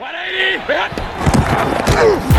180!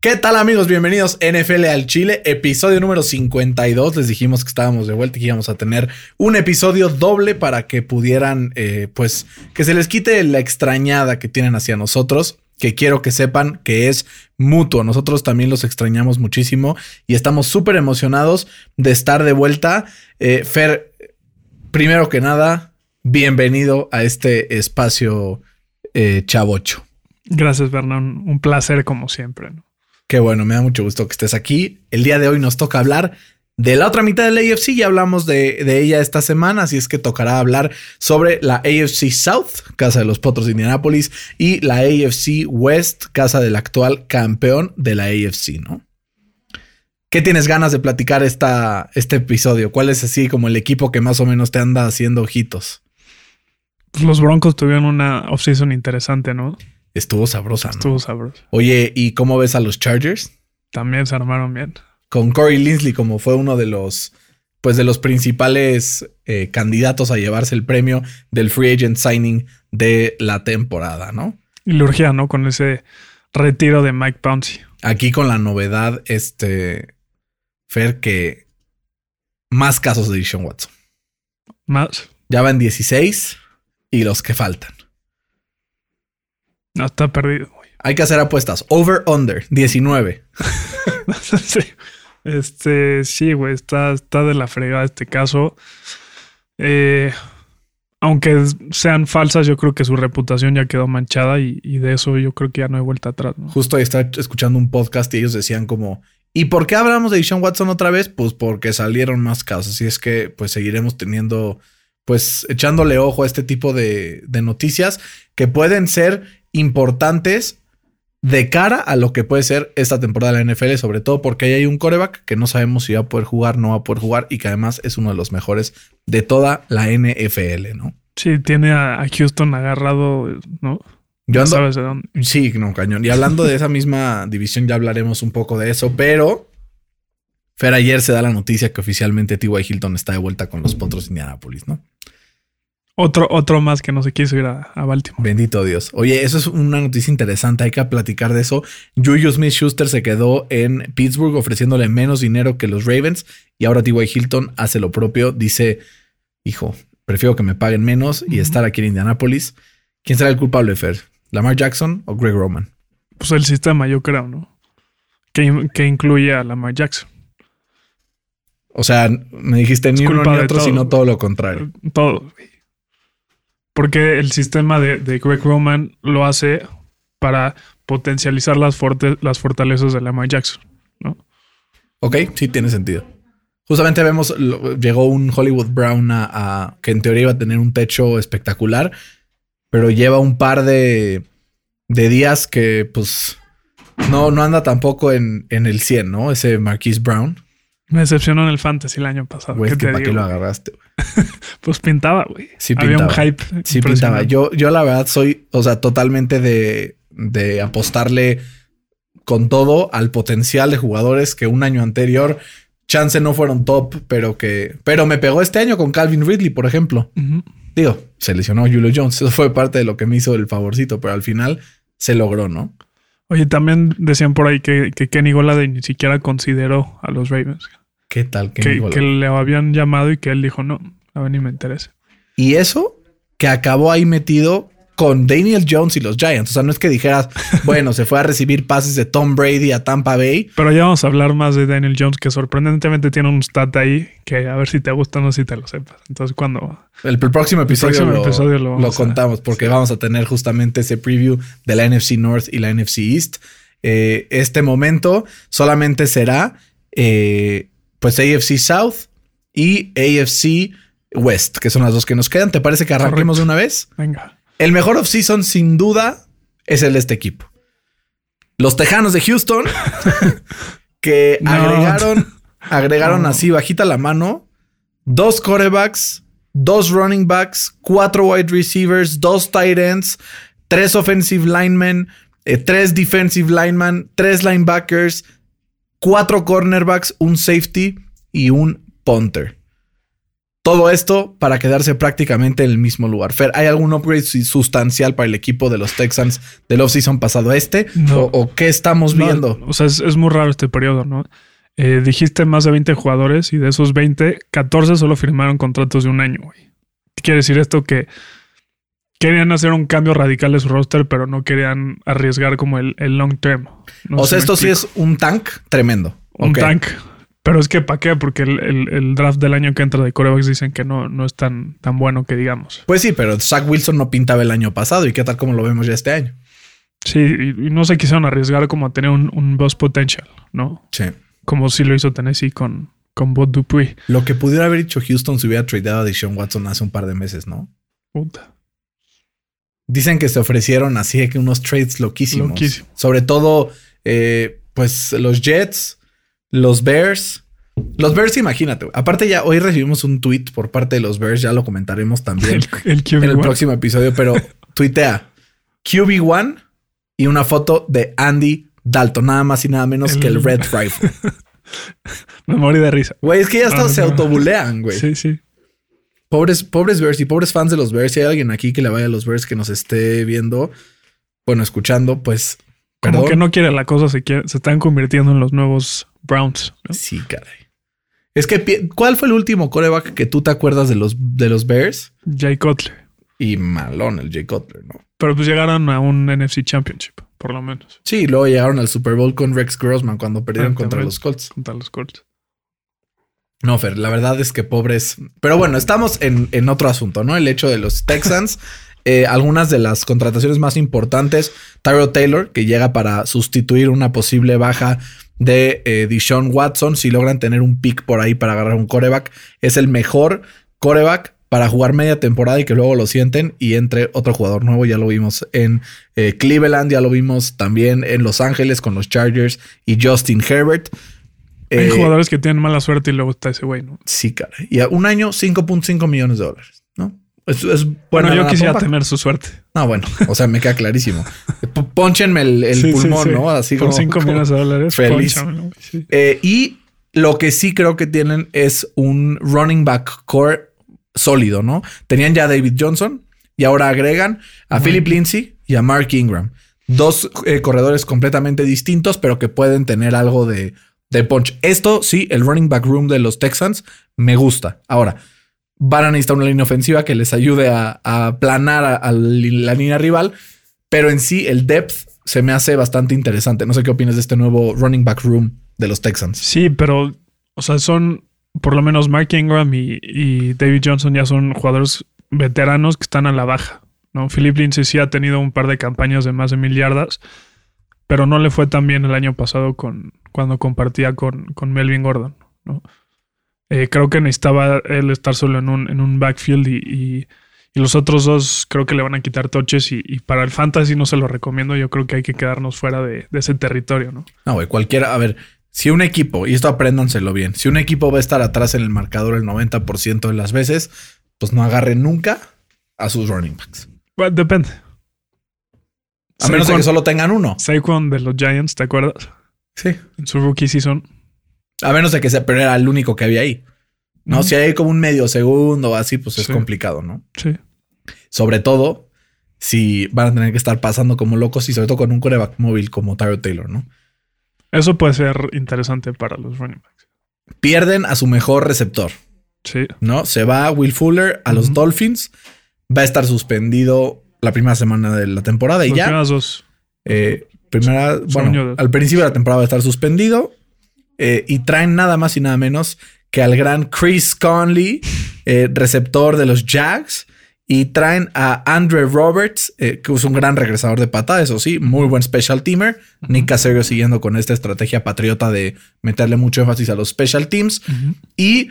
¿Qué tal amigos? Bienvenidos NFL al Chile, episodio número 52. Les dijimos que estábamos de vuelta y que íbamos a tener un episodio doble para que pudieran, eh, pues, que se les quite la extrañada que tienen hacia nosotros, que quiero que sepan que es mutuo. Nosotros también los extrañamos muchísimo y estamos súper emocionados de estar de vuelta. Eh, Fer, primero que nada, bienvenido a este espacio eh, chavocho. Gracias, Bernán. Un placer como siempre. ¿no? Qué bueno, me da mucho gusto que estés aquí. El día de hoy nos toca hablar de la otra mitad del AFC. Ya hablamos de, de ella esta semana, así es que tocará hablar sobre la AFC South, casa de los Potros de Indianápolis, y la AFC West, casa del actual campeón de la AFC, ¿no? ¿Qué tienes ganas de platicar esta, este episodio? ¿Cuál es así como el equipo que más o menos te anda haciendo ojitos? Pues los Broncos tuvieron una offseason interesante, ¿no? Estuvo sabrosa, ¿no? Estuvo sabroso. Oye, ¿y cómo ves a los Chargers? También se armaron bien. con Corey Linsley como fue uno de los pues de los principales eh, candidatos a llevarse el premio del free agent signing de la temporada, ¿no? Y le urgía, ¿no? Con ese retiro de Mike Pouncey. Aquí con la novedad, este Fer, que más casos de Deshaun Watson. Más. Ya van 16 y los que faltan. No, está perdido, güey. Hay que hacer apuestas. Over, under, 19. sí. Este, sí, güey, está, está de la fregada este caso. Eh, aunque sean falsas, yo creo que su reputación ya quedó manchada y, y de eso yo creo que ya no hay vuelta atrás, ¿no? Justo ahí estaba escuchando un podcast y ellos decían como, ¿y por qué hablamos de Deshaun Watson otra vez? Pues porque salieron más casos. Y es que pues seguiremos teniendo, pues echándole ojo a este tipo de, de noticias que pueden ser importantes de cara a lo que puede ser esta temporada de la NFL, sobre todo porque ahí hay un coreback que no sabemos si va a poder jugar, no va a poder jugar y que además es uno de los mejores de toda la NFL, ¿no? Sí, tiene a, Houston agarrado, ¿no? Yo ando, sabes de dónde. Sí, no, cañón. Y hablando de esa misma división, ya hablaremos un poco de eso, pero Fer, ayer se da la noticia que oficialmente T.Y. Hilton está de vuelta con los Potros de Indianapolis, ¿no? Otro, otro más que no se quiso ir a, a Baltimore. Bendito Dios. Oye, eso es una noticia interesante, hay que platicar de eso. Juju Smith Schuster se quedó en Pittsburgh ofreciéndole menos dinero que los Ravens y ahora T.Y. Hilton hace lo propio. Dice, hijo, prefiero que me paguen menos y estar aquí en Indianapolis. ¿Quién será el culpable, Fer? ¿Lamar Jackson o Greg Roman? Pues el sistema, yo creo, ¿no? Que, que incluye a Lamar Jackson. O sea, me dijiste ni uno ni otro, todo. sino todo lo contrario. Todo. güey. Porque el sistema de, de Greg Roman lo hace para potencializar las, forte- las fortalezas de Lamar Jackson. Ok, sí tiene sentido. Justamente vemos, llegó un Hollywood Brown a, a- que en teoría iba a tener un techo espectacular, pero lleva un par de, de días que pues no, no anda tampoco en, en el 100, ¿no? Ese Marquise Brown. Me decepcionó en el Fantasy el año pasado. Güey, ¿Qué es que te para qué lo agarraste. Pues pintaba, güey. Sí Había un pintaba. hype. Sí, pintaba. Yo, yo la verdad soy, o sea, totalmente de, de apostarle con todo al potencial de jugadores que un año anterior chance no fueron top, pero que, pero me pegó este año con Calvin Ridley, por ejemplo. Digo, se lesionó Julio Jones. Eso fue parte de lo que me hizo el favorcito, pero al final se logró, ¿no? Oye, también decían por ahí que, que Kenny Golladay ni siquiera consideró a los Ravens. ¿Qué tal? Que, le habían llamado y que él dijo, no, a mí ni me interesa. Y eso que acabó ahí metido con Daniel Jones y los Giants. O sea, no es que dijeras, bueno, se fue a recibir pases de Tom Brady a Tampa Bay. Pero ya vamos a hablar más de Daniel Jones, que sorprendentemente tiene un stat ahí que a ver si te gusta o no si te lo sepas. Entonces, cuando El, el próximo episodio, próximo lo, episodio lo lo contamos porque vamos a tener justamente ese preview de la NFC North y la NFC East. Eh, este momento solamente será eh, pues AFC South y AFC West, que son las dos que nos quedan. ¿Te parece que arranquemos Correcto. de una vez? venga, El mejor offseason, sin duda, es el de este equipo. Los Tejanos de Houston, que No. agregaron, agregaron No. así bajita la mano, dos corebacks dos running backs, cuatro wide receivers, dos tight ends, tres offensive linemen, eh, tres defensive linemen, tres linebackers, cuatro cornerbacks, un safety y un punter. Todo esto para quedarse prácticamente en el mismo lugar. Fer, ¿hay algún upgrade sustancial para el equipo de los Texans del offseason pasado a este? No. ¿O, o qué estamos No, viendo? o sea, es, es muy raro este periodo, ¿no? Eh, dijiste más de 20 jugadores y de esos 20, 14 solo firmaron contratos de un año, güey. ¿Qué quiere decir esto? Que querían hacer un cambio radical de su roster, pero no querían arriesgar como el, el long term. No o sea, esto sí es un tank tremendo. un tank. Pero es que ¿para qué? Porque el, el- el draft del año que entra de corebacks dicen que no, no es tan, tan bueno que digamos. Pues sí, pero Zach Wilson no pintaba el año pasado. ¿Y qué tal como lo vemos ya este año? Sí, y, y no se quisieron arriesgar como a tener un, un boss potential, ¿no? Sí. Como sí lo hizo Tennessee con, con Bot Dupree. Lo que pudiera haber hecho Houston si hubiera tradeado a Deshaun Watson hace un par de meses, ¿no? Puta. Dicen que se ofrecieron así que unos trades loquísimos. Loquísimo. Sobre todo, eh, pues los Jets, los Bears. Los Bears, imagínate. Aparte, ya hoy recibimos un tweet por parte de los Bears, ya lo comentaremos también El, el QB en el próximo episodio, pero tuitea QB1 y una foto de Andy Dalton, nada más y nada menos El- que el Red Rifle. Me morí de risa. Güey, es que ya hasta se no. autobulean, güey. Sí, sí. Pobres, pobres Bears y pobres fans de los Bears. Si hay alguien aquí que le vaya a los Bears que nos esté viendo, bueno, escuchando, pues. Como Perdón. que no quiere la cosa, se, quiere- se están convirtiendo en los nuevos Browns. ¿no? Sí, caray. Es que, ¿cuál fue el último coreback que tú te acuerdas de los, de los Bears? Jay Cutler. Y malón, el Jay Cutler, ¿no? Pero pues llegaron a un NFC Championship, por lo menos, Sí, luego llegaron al Super Bowl con Rex Grossman cuando perdieron contra los Colts. contra los Colts. No, Fer, la verdad es que pobres. Pero bueno, estamos en, en otro asunto, ¿no? El hecho de los Texans. eh, algunas de las contrataciones más importantes. Tyro Taylor, que llega para sustituir una posible baja de eh, Deshaun Watson. Si logran tener un pick por ahí para agarrar un coreback, es el mejor coreback para jugar media temporada y que luego lo sienten y entre otro jugador nuevo. Ya lo vimos en eh, Cleveland, ya lo vimos también en Los Ángeles con los Chargers y Justin Herbert. Hay Eh, jugadores que tienen mala suerte y luego está ese güey, ¿no? Sí, cara. Y a un año, 5.5 millones de dólares, ¿no? Es, es Bueno, yo quisiera pompa. tener su suerte. No, bueno, o sea, me queda clarísimo. Pónchenme el, el Sí, sí, pulmón, sí. ¿no? Así Por como. 5 como- millones de dólares. feliz. Eh, y lo que sí creo que tienen es un running back core sólido, ¿no? Tenían ya a David Johnson y ahora agregan a Philip Lindsay y a Mark Ingram. Dos eh, corredores completamente distintos, pero que pueden tener algo de, de punch. Esto sí, el running back room de los Texans me gusta. Ahora, van a necesitar una línea ofensiva que les ayude a, a planar a, la línea rival, pero en sí el depth se me hace bastante interesante. No sé qué opinas de este nuevo running back room de los Texans. Sí, pero, o sea, son por lo menos Mark Ingram y, y David Johnson ya son jugadores veteranos que están a la baja. ¿no? Philip Lindsay sí ha tenido un par de campañas de más de mil yardas, pero no le fue tan bien el año pasado con, cuando compartía con, con Melvin Gordon. ¿no? Eh, creo que necesitaba él estar solo en un, en un backfield y, y- y los otros dos creo que le van a quitar toches y, y para el fantasy no se lo recomiendo. Yo creo que hay que quedarnos fuera de, de ese territorio, ¿no? No, güey, cualquiera. A ver, si un equipo, y esto apréndanselo bien, si un equipo va a estar atrás en el marcador el 90% de las veces, pues no agarren nunca a sus running backs. Bueno, depende. A menos de que solo tengan uno. Saquon de los Giants, ¿te acuerdas? Sí. En su rookie season. A menos de que sea, pero era el único que había ahí. No, si hay como un medio segundo o así, pues es Sí. complicado, ¿no? Sí. Sobre todo si van a tener que estar pasando como locos y sobre todo con un coreback móvil como Tyro Taylor, ¿no? Eso puede ser interesante para los running backs. Pierden a su mejor receptor, Sí. ¿no? Se va Will Fuller a los. Dolphins. Va a estar suspendido la primera semana de la temporada y Los ya. primeras dos. Eh, primera, bueno, al principio de la temporada va a estar suspendido. eh, y traen nada más y nada menos que al gran Chris Conley, eh, receptor de los Jags. Y traen a Andre Roberts, eh, que es un gran regresador de patada, eso sí, muy buen special teamer. Nick Casario siguiendo con esta estrategia patriota de meterle mucho énfasis a los special teams. Y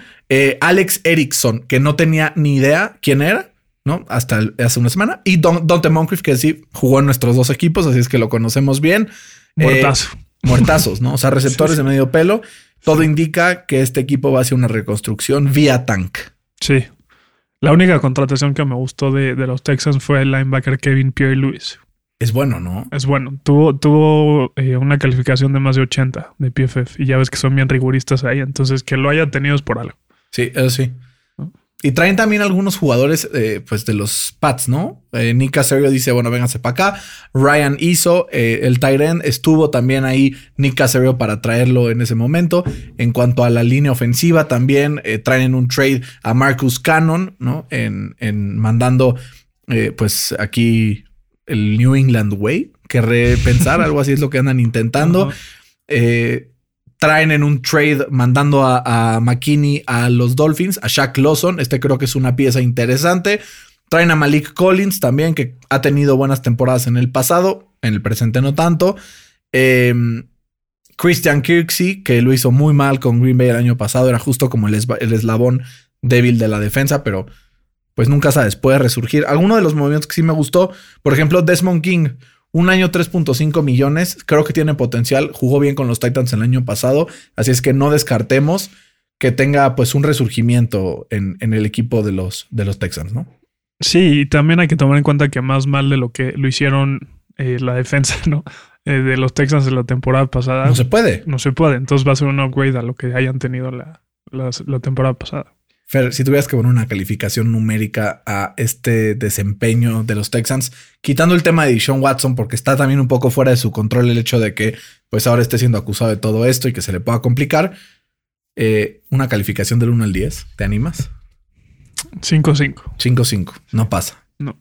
Alex Erickson, que no tenía ni idea quién era, ¿no? Hasta el- hace una semana. Y Don, Dante Moncrief, que sí jugó en nuestros dos equipos, así es que lo conocemos bien. Eh, Muertazo. muertazos, ¿no? O sea, receptores Sí, sí. de medio pelo. Todo indica que este equipo va a hacer una reconstrucción vía tank. Sí. La única contratación que me gustó de, de los Texans fue el linebacker Kevin Pierre Lewis. Es bueno, ¿no? Es bueno. Tuvo, tuvo eh, una calificación de más de 80 de PFF y ya ves que son bien riguristas ahí. Entonces, que lo haya tenido es por algo. Sí, eso sí. Y traen también algunos jugadores eh, pues de los Pats, ¿no? Eh, Nick Casario dice, bueno, vénganse para acá. Ryan hizo, eh, el Tyren estuvo también ahí Nick Casario para traerlo en ese momento. En cuanto a la línea ofensiva, también eh, traen un trade a Marcus Cannon, ¿no? En, en mandando, pues aquí el New England Way, que repensar, algo así es lo que andan intentando. Eh, traen en un trade mandando a, a McKinney a los Dolphins, a Shaq Lawson. Este creo que es una pieza interesante. Traen a Malik Collins también, que ha tenido buenas temporadas en el pasado, en el presente no tanto. Eh, Christian Kirksey, que lo hizo muy mal con Green Bay el año pasado, era justo como el eslabón débil de la defensa, pero pues nunca sabes, puede resurgir. Alguno de los movimientos que sí me gustó, por ejemplo, Desmond King, un año 3.5 millones, creo que tiene potencial, jugó bien con los Titans el año pasado, así es que no descartemos que tenga pues un resurgimiento en, en el equipo de los, de los Texans, ¿no? Sí, y también hay que tomar en cuenta que más mal de lo que lo hicieron eh, la defensa, ¿no? Eh, de los Texans de la temporada pasada. No se puede. no se puede. Entonces va a ser un upgrade a lo que hayan tenido la, la temporada pasada. Fer, si tuvieras que poner una calificación numérica a este desempeño de los Texans, quitando el tema de Sean Watson, porque está también un poco fuera de su control el hecho de que pues ahora esté siendo acusado de todo esto y que se le pueda complicar, eh, una calificación del 1 al 10, ¿te animas? 5-5. 5-5, no pasa. No.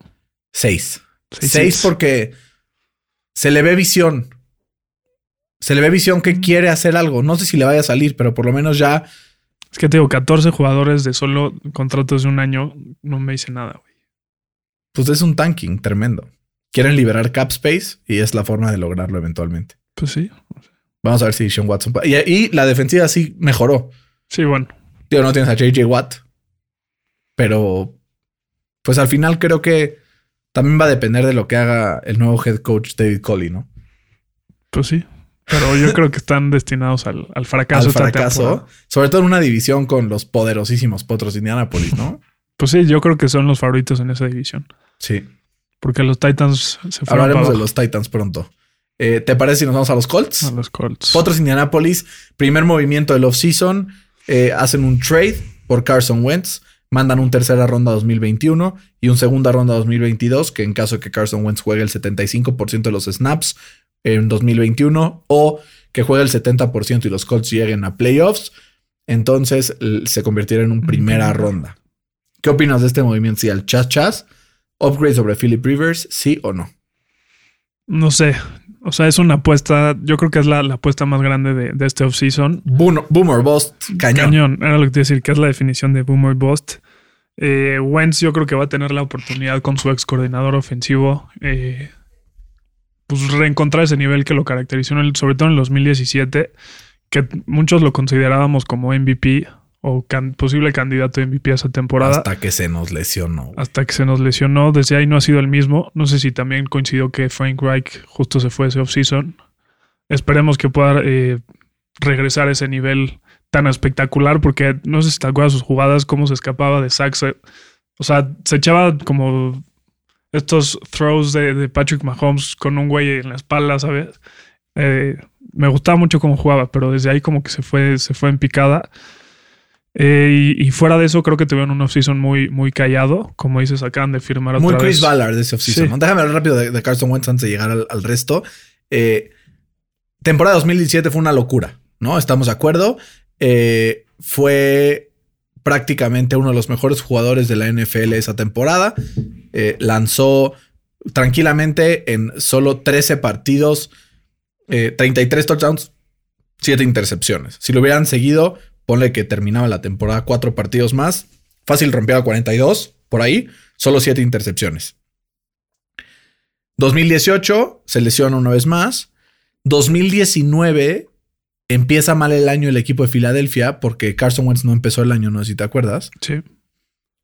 6. Seis, 6 seis. porque se le ve visión. Se le ve visión que quiere hacer algo. No sé si le vaya a salir, pero por lo menos ya Es que te digo, 14 jugadores de solo contratos de un año no me dice nada, güey. pues es un tanking tremendo. Quieren liberar cap space y es la forma de lograrlo eventualmente. Pues sí. Vamos a ver si Sean Watson. Y, y la defensiva sí mejoró. Sí, bueno. Tío, no tienes a JJ Watt. Pero, pues al final creo que también va a depender de lo que haga el nuevo head coach David Coley, ¿no? Pues sí. Pero yo creo que están destinados al, al fracaso. Al fracaso. Sobre todo en una división con los poderosísimos Potros de Indianapolis, ¿no? Pues sí, yo creo que son los favoritos en esa división. Sí. Porque los Titans se fueron Hablaremos para de los Titans pronto. Eh, ¿Te parece si nos vamos a los Colts? a los Colts. Potros Indianapolis, primer movimiento del offseason, eh, hacen un trade por Carson Wentz, mandan un tercera ronda 2021 y un segunda ronda 2022, que en caso de que Carson Wentz juegue el 75% de los snaps en 2021 o que juegue el 70% y los Colts lleguen a playoffs, entonces se convertirá en un primera ronda. ¿Qué opinas de este movimiento? Si al chas chas, upgrade sobre Philip Rivers, sí o no? No sé. O sea, es una apuesta. Yo creo que es la, la apuesta más grande de, de este offseason. Boom- Boomer Bust, cañón. Cañón. Era lo que te iba a decir, que es la definición de Boomer Bust. Eh, Wentz, yo creo que va a tener la oportunidad con su ex coordinador ofensivo. eh, pues reencontrar ese nivel que lo caracterizó, en el- sobre todo en el 2017, que muchos lo considerábamos como MVP o can- posible candidato a MVP a esa temporada. Hasta que se nos lesionó. hasta que se nos lesionó. Desde ahí no ha sido el mismo. No sé si también coincidió que Frank Reich justo se fue ese offseason. Esperemos que pueda eh, regresar a ese nivel tan espectacular, porque no sé si te acuerdas sus jugadas, cómo se escapaba de sacks. eh, O sea, se echaba como estos throws de, de Patrick Mahomes con un güey en la espalda, ¿sabes? Eh, me gustaba mucho cómo jugaba, pero desde ahí como que se fue, se fue en picada. Eh, y, y fuera de eso, creo que tuvieron un offseason muy, muy callado. Como dices, acaban de firmar Muy otra Chris vez. Ballard de ese offseason. Sí. Déjame hablar rápido de, de Carson Wentz antes de llegar al, al resto. Eh, temporada 2017 fue una locura, ¿no? Estamos de acuerdo. Eh, fue prácticamente uno de los mejores jugadores de la NFL esa temporada. Eh, lanzó tranquilamente en solo 13 partidos, eh, 33 touchdowns, 7 intercepciones. Si lo hubieran seguido, ponle que terminaba la temporada cuatro partidos más. Fácil rompía a 42, por ahí, solo 7 intercepciones. 2018 se lesiona una vez más. 2019 empieza mal el año el equipo de Filadelfia porque Carson Wentz no empezó el año, no sé si te acuerdas. Sí.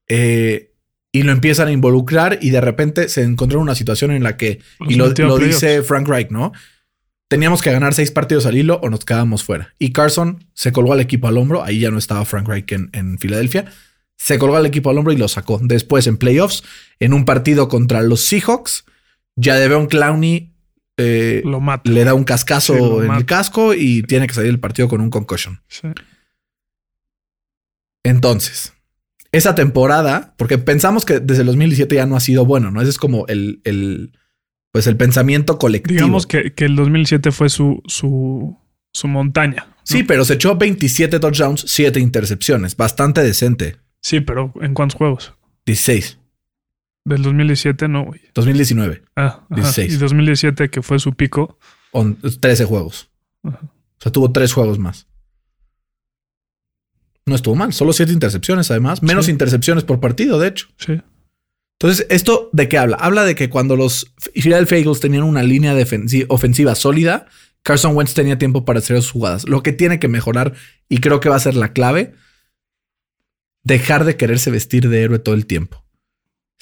Eh, y lo empiezan a involucrar y de repente se encontró en una situación en la que, Los y lo, dice Frank Reich, ¿no? Teníamos que ganar seis partidos al hilo o nos quedábamos fuera. Y Carson se colgó al equipo al hombro, ahí ya no estaba Frank Reich en, en Filadelfia, se colgó al equipo al hombro y lo sacó. Después en playoffs, en un partido contra los Seahawks, ya de Clowney eh, Lo mata. le da un cascazo Sí, en el casco y tiene que salir del partido con un concussion. Sí. Entonces, esa temporada, porque pensamos que desde el 2017 ya no ha sido bueno, ¿no? Ese es como el, el pues el pensamiento colectivo. Digamos que, que el 2007 fue su, su, su montaña. ¿no? Sí, pero se echó 27 touchdowns, 7 intercepciones. Bastante decente. Sí, pero ¿en cuántos juegos? 16. 16. Del 2017 no, güey. 2019. Ah, ajá. 16. Y 2017 que fue su pico. on- 13 juegos. Ajá. O sea, tuvo 3 juegos más. No estuvo mal. Solo 7 intercepciones, además. Menos Sí. intercepciones por partido, de hecho. Sí. Entonces, ¿esto de qué habla? Habla de que cuando los Philadelphia Eagles tenían una línea ofensiva sólida, Carson Wentz tenía tiempo para hacer sus jugadas. Lo que tiene que mejorar, y creo que va a ser la clave, dejar de quererse vestir de héroe todo el tiempo.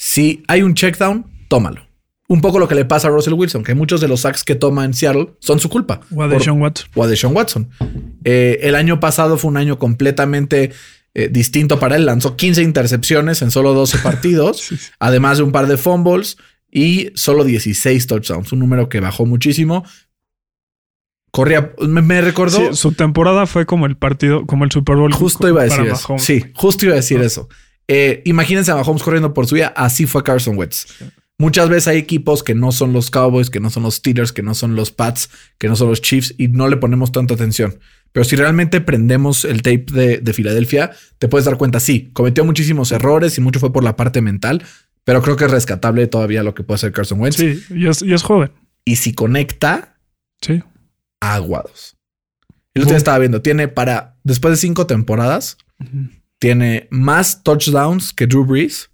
Si hay un checkdown, tómalo. Un poco lo que le pasa a Russell Wilson, que muchos de los sacks que toma en Seattle son su culpa. O a Deshaun Watson. o a Deshaun Watson. Eh, el año pasado fue un año completamente eh, distinto para él. Lanzó 15 intercepciones en solo 12 partidos, Sí, además de un par de fumbles y solo 16 touchdowns, un número que bajó muchísimo. Corría, me, me recordó, Sí, su temporada fue como el partido, como el Super Bowl. justo iba a decir eso. Sí, justo iba a decir eso. Eh, imagínense a Mahomes corriendo por su vida, así fue Carson Wentz. Muchas veces hay equipos que no son los Cowboys, que no son los Steelers, que no son los Pats, que no son los Chiefs y no le ponemos tanta atención. Pero si realmente prendemos el tape de, de Filadelfia, te puedes dar cuenta, sí, cometió muchísimos errores y mucho fue por la parte mental, pero creo que es rescatable todavía lo que puede hacer Carson Wentz. Sí, y es, y es joven. Y si conecta, Sí. aguados. El otro día estaba viendo, tiene para, después de cinco temporadas. Tiene más touchdowns que Drew Brees,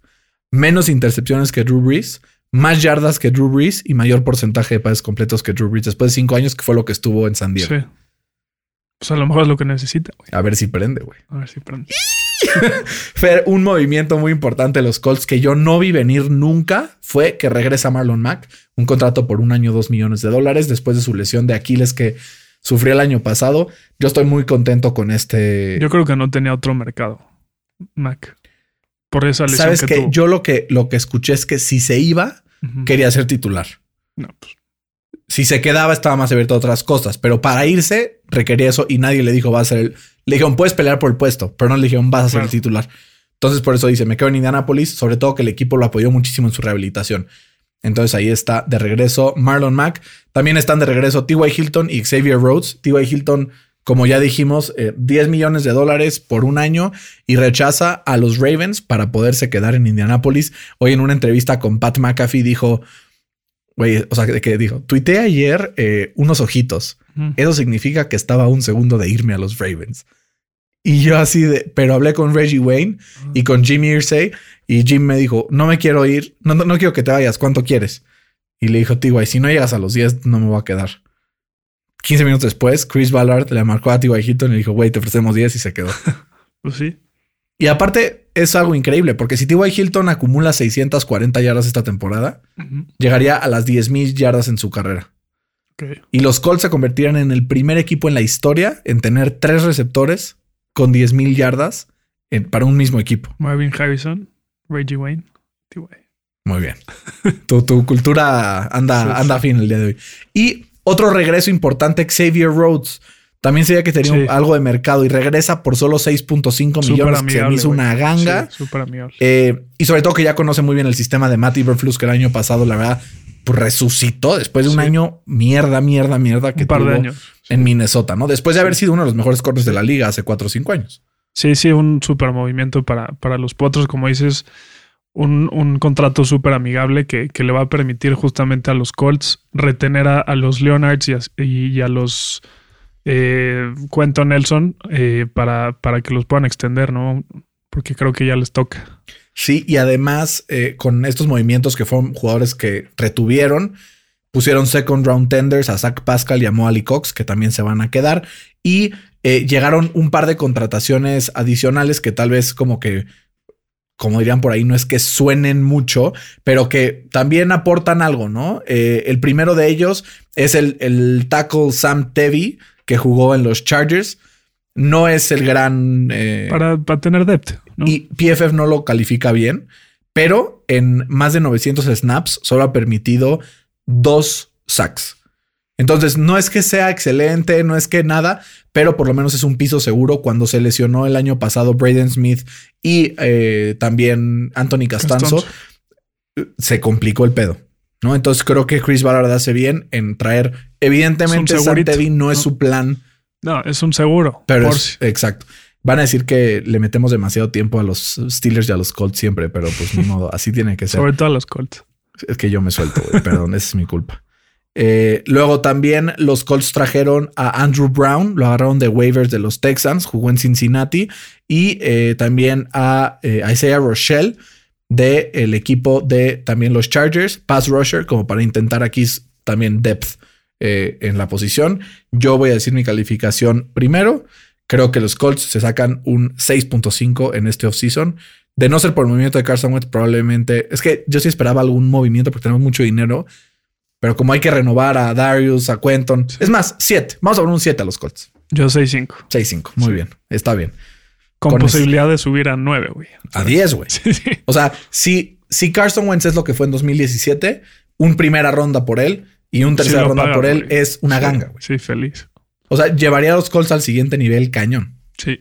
menos intercepciones que Drew Brees, más yardas que Drew Brees y mayor porcentaje de pases completos que Drew Brees después de cinco años, que fue lo que estuvo en San Diego. Sí. Pues a lo mejor es lo que necesita, güey. A ver si prende, güey. A ver si prende. Fer, un movimiento muy importante de los Colts que yo no vi venir nunca fue que regresa Marlon Mack, un contrato por un año, dos millones de dólares después de su lesión de Aquiles que sufrió el año pasado. Yo estoy muy contento con este. Yo creo que no tenía otro mercado. Mac. Por esa lesión Sabes que, que tuvo. yo lo que, lo que escuché es que si se iba, quería ser titular. No, pues, Si se quedaba, estaba más abierto a otras cosas, pero para irse requería eso y nadie le dijo va a ser el. Le dijeron puedes pelear por el puesto, pero no le dijeron vas a ser el titular. Entonces, por eso dice me quedo en Indianapolis, sobre todo que el equipo lo apoyó muchísimo en su rehabilitación. Entonces ahí está de regreso Marlon Mack. También están de regreso T.Y. Hilton y Xavier Rhodes. T.Y. Hilton, como ya dijimos, eh, 10 millones de dólares por un año y rechaza a los Ravens para poderse quedar en Indianapolis. Hoy en una entrevista con Pat McAfee dijo, güey, o sea, que, dijo, tuiteé ayer eh, unos ojitos. Eso significa que estaba a un segundo de irme a los Ravens. Y yo así de, pero hablé con Reggie Wayne y con Jim Irsay y Jim me dijo, no me quiero ir, no, no, no quiero que te vayas, ¿cuánto quieres? Y le dijo, T.Y., si no llegas a los 10, no me voy a quedar. 15 minutos después, Chris Ballard le marcó a T.Y. Hilton y le dijo, güey, te ofrecemos 10 y se quedó. Pues sí. y aparte, es algo increíble porque si T.Y. Hilton acumula 640 yardas esta temporada, llegaría a las 10.000 yardas en su carrera. Ok. Y los Colts se convertirían en el primer equipo en la historia en tener tres receptores con 10.000 yardas en- para un mismo equipo. Marvin Harrison, Reggie Wayne. T.Y. Muy bien. tu, tu cultura anda, anda fin el día de hoy. Y otro regreso importante, Xavier Rhodes. También sería que tenía Sí. algo de mercado y regresa por solo 6.5 Súper millones, que se me hizo una ganga. Sí, amigable. Eh, y sobre todo que ya conoce muy bien el sistema de Matt Iberflus, que el año pasado, la verdad, pues, resucitó después de un Sí. año mierda, mierda, mierda que Un par de tuvo años. en Minnesota, ¿no? Después de haber sido uno de los mejores corners de la liga hace 4 o 5 años. Sí, sí, un súper movimiento para, para los potros, como dices, un, un contrato súper amigable que, que le va a permitir justamente a los Colts retener a, los Leonards y a, los eh, Cuento Nelson eh, para, para que los puedan extender, ¿no? Porque creo que ya les toca. Sí, y además eh, con estos movimientos que fueron jugadores que retuvieron, pusieron second round tenders a Zach Pascal y a Mo Ali Cox, que también se van a quedar, y eh, llegaron un par de contrataciones adicionales que tal vez como que, como dirían por ahí, no es que suenen mucho, pero que también aportan algo, ¿no? Eh, el primero de ellos es el, el tackle Sam Tevy, que jugó en los Chargers. No es el gran... eh, Para, para tener depth. ¿no? Y PFF no lo califica bien, pero en más de 900 snaps solo ha permitido dos sacks. Entonces, no es que sea excelente, no es que nada, pero por lo menos es un piso seguro. Cuando se lesionó el año pasado Braden Smith y eh, también Anthony Castanzo, se complicó el pedo. ¿no? Entonces creo que Chris Ballard hace bien en traer. Evidentemente, Es Santevi no es ¿no? su plan, No, es un seguro. pero por es- si- exacto. Van a decir que le metemos demasiado tiempo a los Steelers y a los Colts siempre, pero pues ni modo, así tiene que ser. sobre todo a los Colts. Es que yo me suelto, güey. Perdón, esa es mi culpa. Eh, luego también los Colts trajeron a Andrew Brown, lo agarraron de waivers de los Texans, jugó en Cincinnati, y eh, también a eh, Isaiah Rochelle del el equipo de también los Chargers, pass rusher, como para intentar aquí también depth en la posición. Yo voy a decir mi calificación primero. Creo que los Colts se sacan un 6.5 en este offseason. De no ser por el movimiento de Carson Wentz, probablemente. Es que yo sí esperaba algún movimiento porque tenemos mucho dinero. Pero como hay que renovar a Darius, a Quentin. Es más, 7. Vamos a poner un 7 a los Colts. Yo 6-5. 6-5. Muy Sí. bien. Está bien. Con, Con posibilidad de subir a 9, güey. A 10, güey. Sí, sí. O sea, si, si Carson Wentz es lo que fue en 2017, un primera ronda por él y un Sí tercera ronda paga, por él güey. es una Sí, ganga, güey. Sí, feliz. O sea, llevaría a los Colts al siguiente nivel cañón. Sí.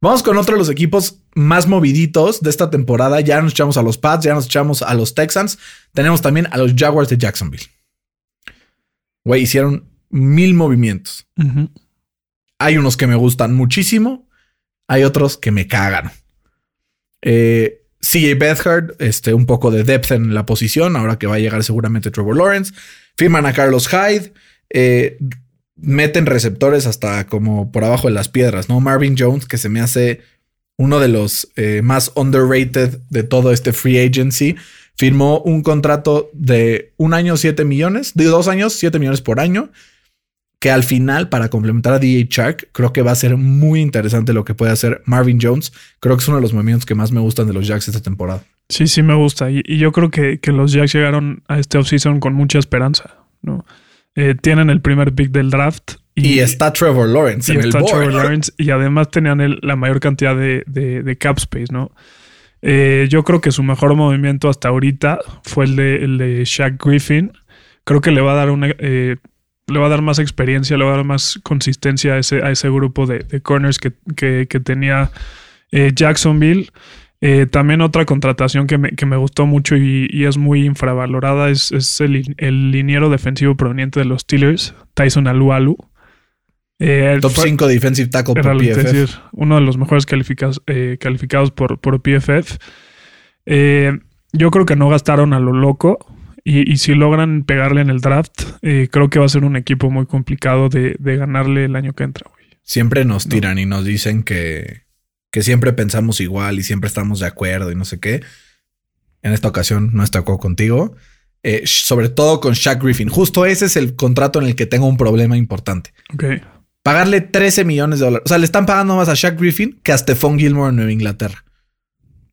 Vamos con otro de los equipos más moviditos de esta temporada. Ya nos echamos a los Pats, ya nos echamos a los Texans. Tenemos también a los Jaguars de Jacksonville. Güey, hicieron mil movimientos. Hay unos que me gustan muchísimo. Hay otros que me cagan. Eh, CJ Beathard, este, un poco de depth en la posición, ahora que va a llegar seguramente Trevor Lawrence. Firman a Carlos Hyde. eh, meten receptores hasta como por abajo de las piedras, ¿no? Marvin Jones, que se me hace uno de los eh, más underrated de todo este free agency. Firmó un contrato de un año, 7 millones, de dos años, 7 millones por año que al final, para complementar a DJ Shark, creo que va a ser muy interesante lo que puede hacer Marvin Jones. Creo que es uno de los movimientos que más me gustan de los Jacks esta temporada. Sí, sí me gusta. Y, yo creo que, que los Jacks llegaron a este offseason con mucha esperanza. ¿no? Eh, tienen el primer pick del draft. Y, está Trevor Lawrence y en el board. Trevor Lawrence. Y además tenían el- la mayor cantidad de, de- de cap space, ¿no? Eh, yo creo que su mejor movimiento hasta ahorita fue el de, el de Shaq Griffin. Creo que le va a dar una... eh, le va a dar más experiencia, le va a dar más consistencia a ese, a ese grupo de, de corners que, que- que tenía eh, Jacksonville. Eh, también otra contratación que me, que me gustó mucho y, y es muy infravalorada es, es el, el liniero defensivo proveniente de los Steelers, Tyson Alualu. Eh, Top fue- 5 defensive tackle por PFF. decir, uno de los mejores calificados, eh, calificados por, por PFF. Yo creo que no gastaron a lo loco. Y, y si logran pegarle en el draft, creo que va a ser un equipo muy complicado de, de ganarle el año que entra. güey. Siempre nos tiran y nos dicen que, que siempre pensamos igual y siempre estamos de acuerdo y no sé qué. En esta ocasión no estoy de acuerdo contigo. Eh, sobre todo con Shaq Griffin. Justo ese es el contrato en el que tengo un problema importante. Ok. Pagarle 13 millones de dólares. O sea, le están pagando más a Shaq Griffin que a Stephon Gilmore en Nueva Inglaterra.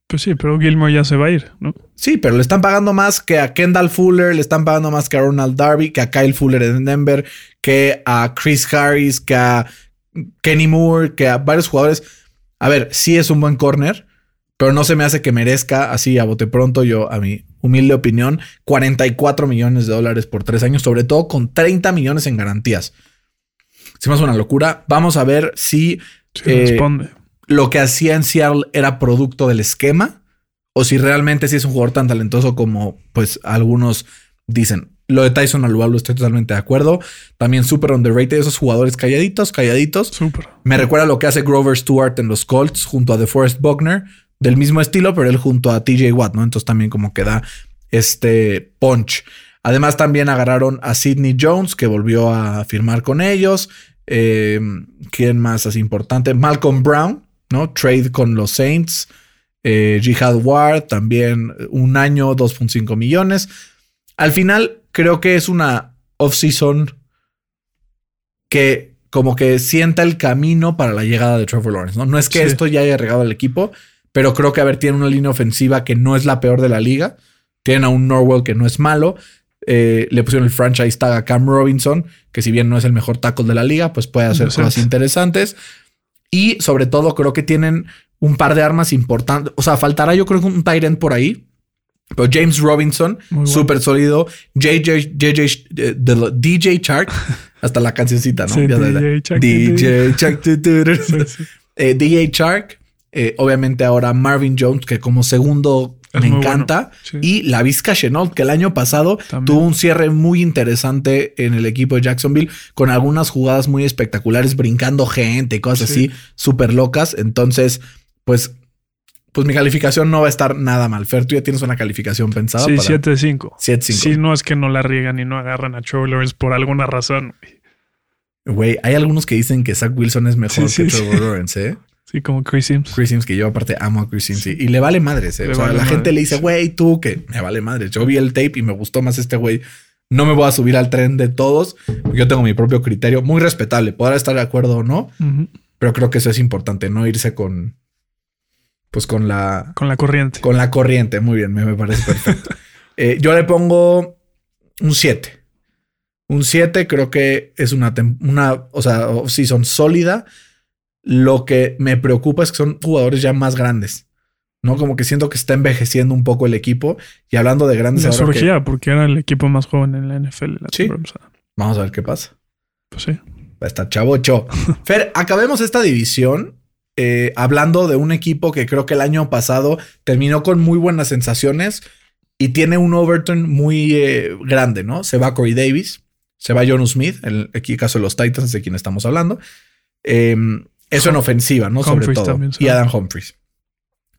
Pues sí, pero Gilmore ya se va a ir, ¿no? Sí, pero le están pagando más que a Kendall Fuller, le están pagando más que a Ronald Darby, que a Kyle Fuller en Denver, que a Chris Harris, que a Kenny Moore, que a varios jugadores. A ver, sí es un buen corner, pero no se me hace que merezca así a bote pronto. Yo, a mi humilde opinión, 44 millones de dólares por tres años, sobre todo con 30 millones en garantías. Se me hace una locura. Vamos a ver si Sí, Eh, responde. lo que hacía en Seattle era producto del esquema o si realmente sí es un jugador tan talentoso como pues algunos dicen. Lo de Tyson Alualo estoy totalmente de acuerdo. También súper underrated esos jugadores calladitos, calladitos. Súper. Me recuerda lo que hace Grover Stewart en los Colts junto a DeForest Buckner, del mismo estilo, pero él junto a TJ Watt, ¿no? Entonces también como que da este punch. Además también agarraron a Sidney Jones, que volvió a firmar con ellos. Eh, ¿Quién más es importante? Malcolm Brown, ¿no? Trade con los Saints. Eh, Jihad Ward, también un año, 2.5 millones. Al final, creo que es una off-season que como que sienta el camino para la llegada de Trevor Lawrence. No, no es que Sí. esto ya haya regado al equipo, pero creo que a ver, tiene una línea ofensiva que no es la peor de la liga. Tienen a un Norwell que no es malo. Eh, le pusieron el franchise tag a Cam Robinson, que si bien no es el mejor tackle de la liga, pues puede hacer cosas interesantes. Y sobre todo creo que tienen un par de armas importantes. O sea, faltará yo creo que un Tyrant por ahí. Pero James Robinson, bueno. súper sólido. JJ, JJ, eh, de lo- DJ Shark, hasta la cancioncita, ¿no? Sí, Ya sabes, DJ Shark, DJ Shark. Sí. Eh, DJ Shark. eh, obviamente ahora Marvin Jones, que como segundo Es me encanta. bueno, sí. Y la Vizca Chenault, que el año pasado También. tuvo un cierre muy interesante en el equipo de Jacksonville, con algunas jugadas muy espectaculares, brincando gente y cosas Sí. así, súper locas. Entonces, pues, pues mi calificación no va a estar nada mal. Fer, tú ya tienes una calificación pensada Sí, para 7 de 5. 7-5. Sí, no es que no la riegan y no agarran a Trevor Lawrence por alguna razón. güey. Hay algunos que dicen que Zach Wilson es mejor Sí, que sí, Trevor Lawrence, ¿eh? Sí, como Chris Sims. Chris Sims, que yo aparte amo a Chris Sims, sí. y le vale madres, ¿eh? Le o sea, vale la gente le dice, sí. güey, tú que me vale madres. Yo vi el tape y me gustó más este güey. No me voy a subir al tren de todos. Yo tengo mi propio criterio, muy respetable. Podrá estar de acuerdo o no, pero creo que eso es importante, no irse con, pues con la, Con la corriente. con la corriente. Muy bien, me, me parece perfecto. Eh, yo le pongo un 7. Un 7 creo que es una, una o sea, season sólida. Lo que me preocupa es que son jugadores ya más grandes. ¿No? Como que siento que está envejeciendo un poco el equipo. Y hablando de grandes, que- surgía porque era el equipo más joven en la NFL la Sí. vamos a ver qué pasa. Pues sí. Va a estar chavocho. Fer, acabemos esta división eh, hablando de un equipo que creo que el año pasado terminó con muy buenas sensaciones y tiene un Overton muy eh, grande, ¿no? Se va Corey Davis, se va John Smith, el, aquí el caso de los Titans, de quien estamos hablando. Eh, eso en ofensiva, ¿no? Sobre todo. también Y va. Adam Humphries.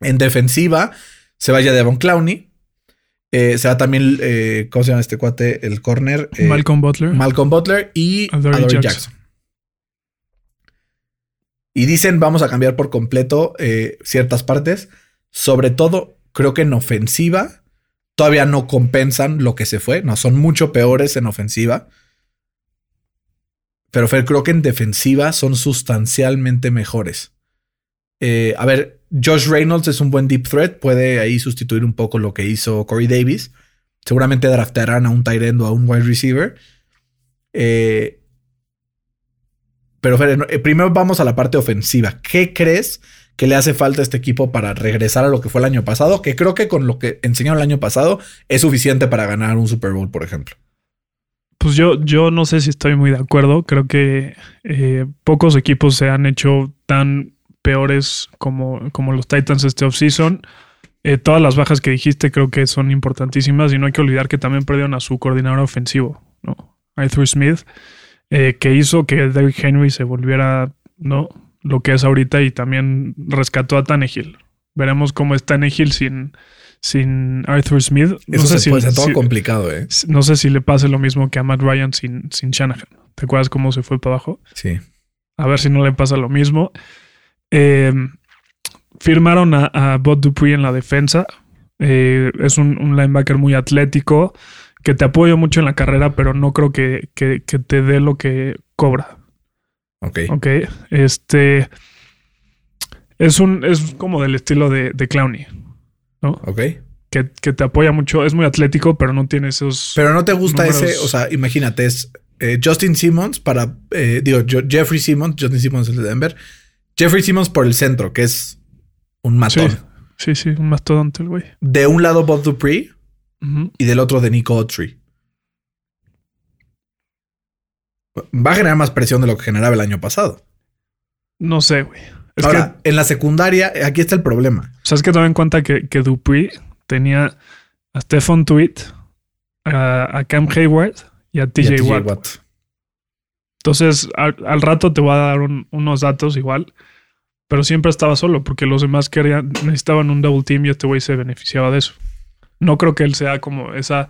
En defensiva se vaya Devon Clowney. Eh, se va también, eh, ¿cómo se llama este cuate? El corner. eh, Malcolm Butler. Malcolm Butler y Adoree Adoree Jackson. Jackson. Y dicen, vamos a cambiar por completo eh, ciertas partes. Sobre todo, creo que en ofensiva todavía no compensan lo que se fue. No, son mucho peores en ofensiva. Pero Fer, creo que en defensiva son sustancialmente mejores. Eh, a ver, Josh Reynolds es un buen deep threat. Puede ahí sustituir un poco lo que hizo Corey Davis. Seguramente draftearán a un tight end o a un wide receiver. Eh, pero Fer, eh, primero vamos a la parte ofensiva. ¿Qué crees que le hace falta a este equipo para regresar a lo que fue el año pasado? Que creo que con lo que enseñaron el año pasado es suficiente para ganar un Super Bowl, por ejemplo. Pues yo, yo no sé si estoy muy de acuerdo. Creo que eh, pocos equipos se han hecho tan peores como, como los Titans este offseason. Eh, todas las bajas que dijiste creo que son importantísimas y no hay que olvidar que también perdieron a su coordinador ofensivo, ¿no? Arthur Smith, eh, que hizo que Derrick Henry se volviera, ¿no? Lo que es ahorita y también rescató a Tannehill. Veremos cómo es Tannehill sin, sin Arthur Smith. No Eso sé se si- puede ser todo si- complicado, ¿eh? no sé si le pase lo mismo que a Matt Ryan sin, sin Shanahan. ¿Te acuerdas cómo se fue para abajo? Sí. A ver si no le pasa lo mismo. Eh, firmaron a, a Bud Dupree en la defensa. Eh, es un, un linebacker muy atlético que te apoya mucho en la carrera, pero no creo que, que- que te dé lo que cobra. Ok. Ok. Este es un es como del estilo de, de Clowney, Ok. que, que te apoya mucho. Es muy atlético, pero no tiene esos. Pero no te gusta Números. ese, o sea, imagínate, es eh, Justin Simmons para, eh, digo, Jeffrey Simmons, Justin Simmons es el de Denver, Jeffrey Simmons por el centro, que es un sí, matón. sí, sí, un mastodonte el güey. De un lado Bob Dupree Y del otro de Nico Autry. Va a generar más presión de lo que generaba el año pasado. No sé, güey. Es Ahora, que, en la secundaria, aquí está el problema. o sea, es que tome en cuenta que, que Dupree tenía a Stephon Tweet, a, a Cam Hayward y a Y a TJ TJ Watt. Watt. Entonces, al, al rato te voy a dar un- unos datos igual, pero siempre estaba solo porque los demás querían, necesitaban un double team y este güey se beneficiaba de eso. No creo que él sea como esa,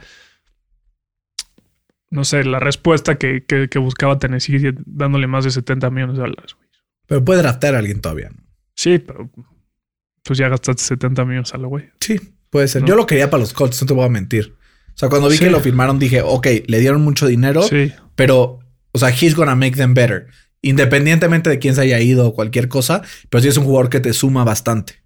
no sé, la respuesta que, que- que buscaba Tennessee dándole más de 70 millones de dólares. Pero puede draftear a alguien todavía. ¿no? Sí, pero pues ya gastaste 70 millones a la güey. Sí, puede ser. No. Yo lo quería para los Colts, no te voy a mentir. O sea, cuando vi Sí. que lo firmaron, dije, ok, le dieron mucho dinero, Sí, pero, o sea, he's gonna make them better. Independientemente de quién se haya ido o cualquier cosa, pero sí es un jugador que te suma bastante,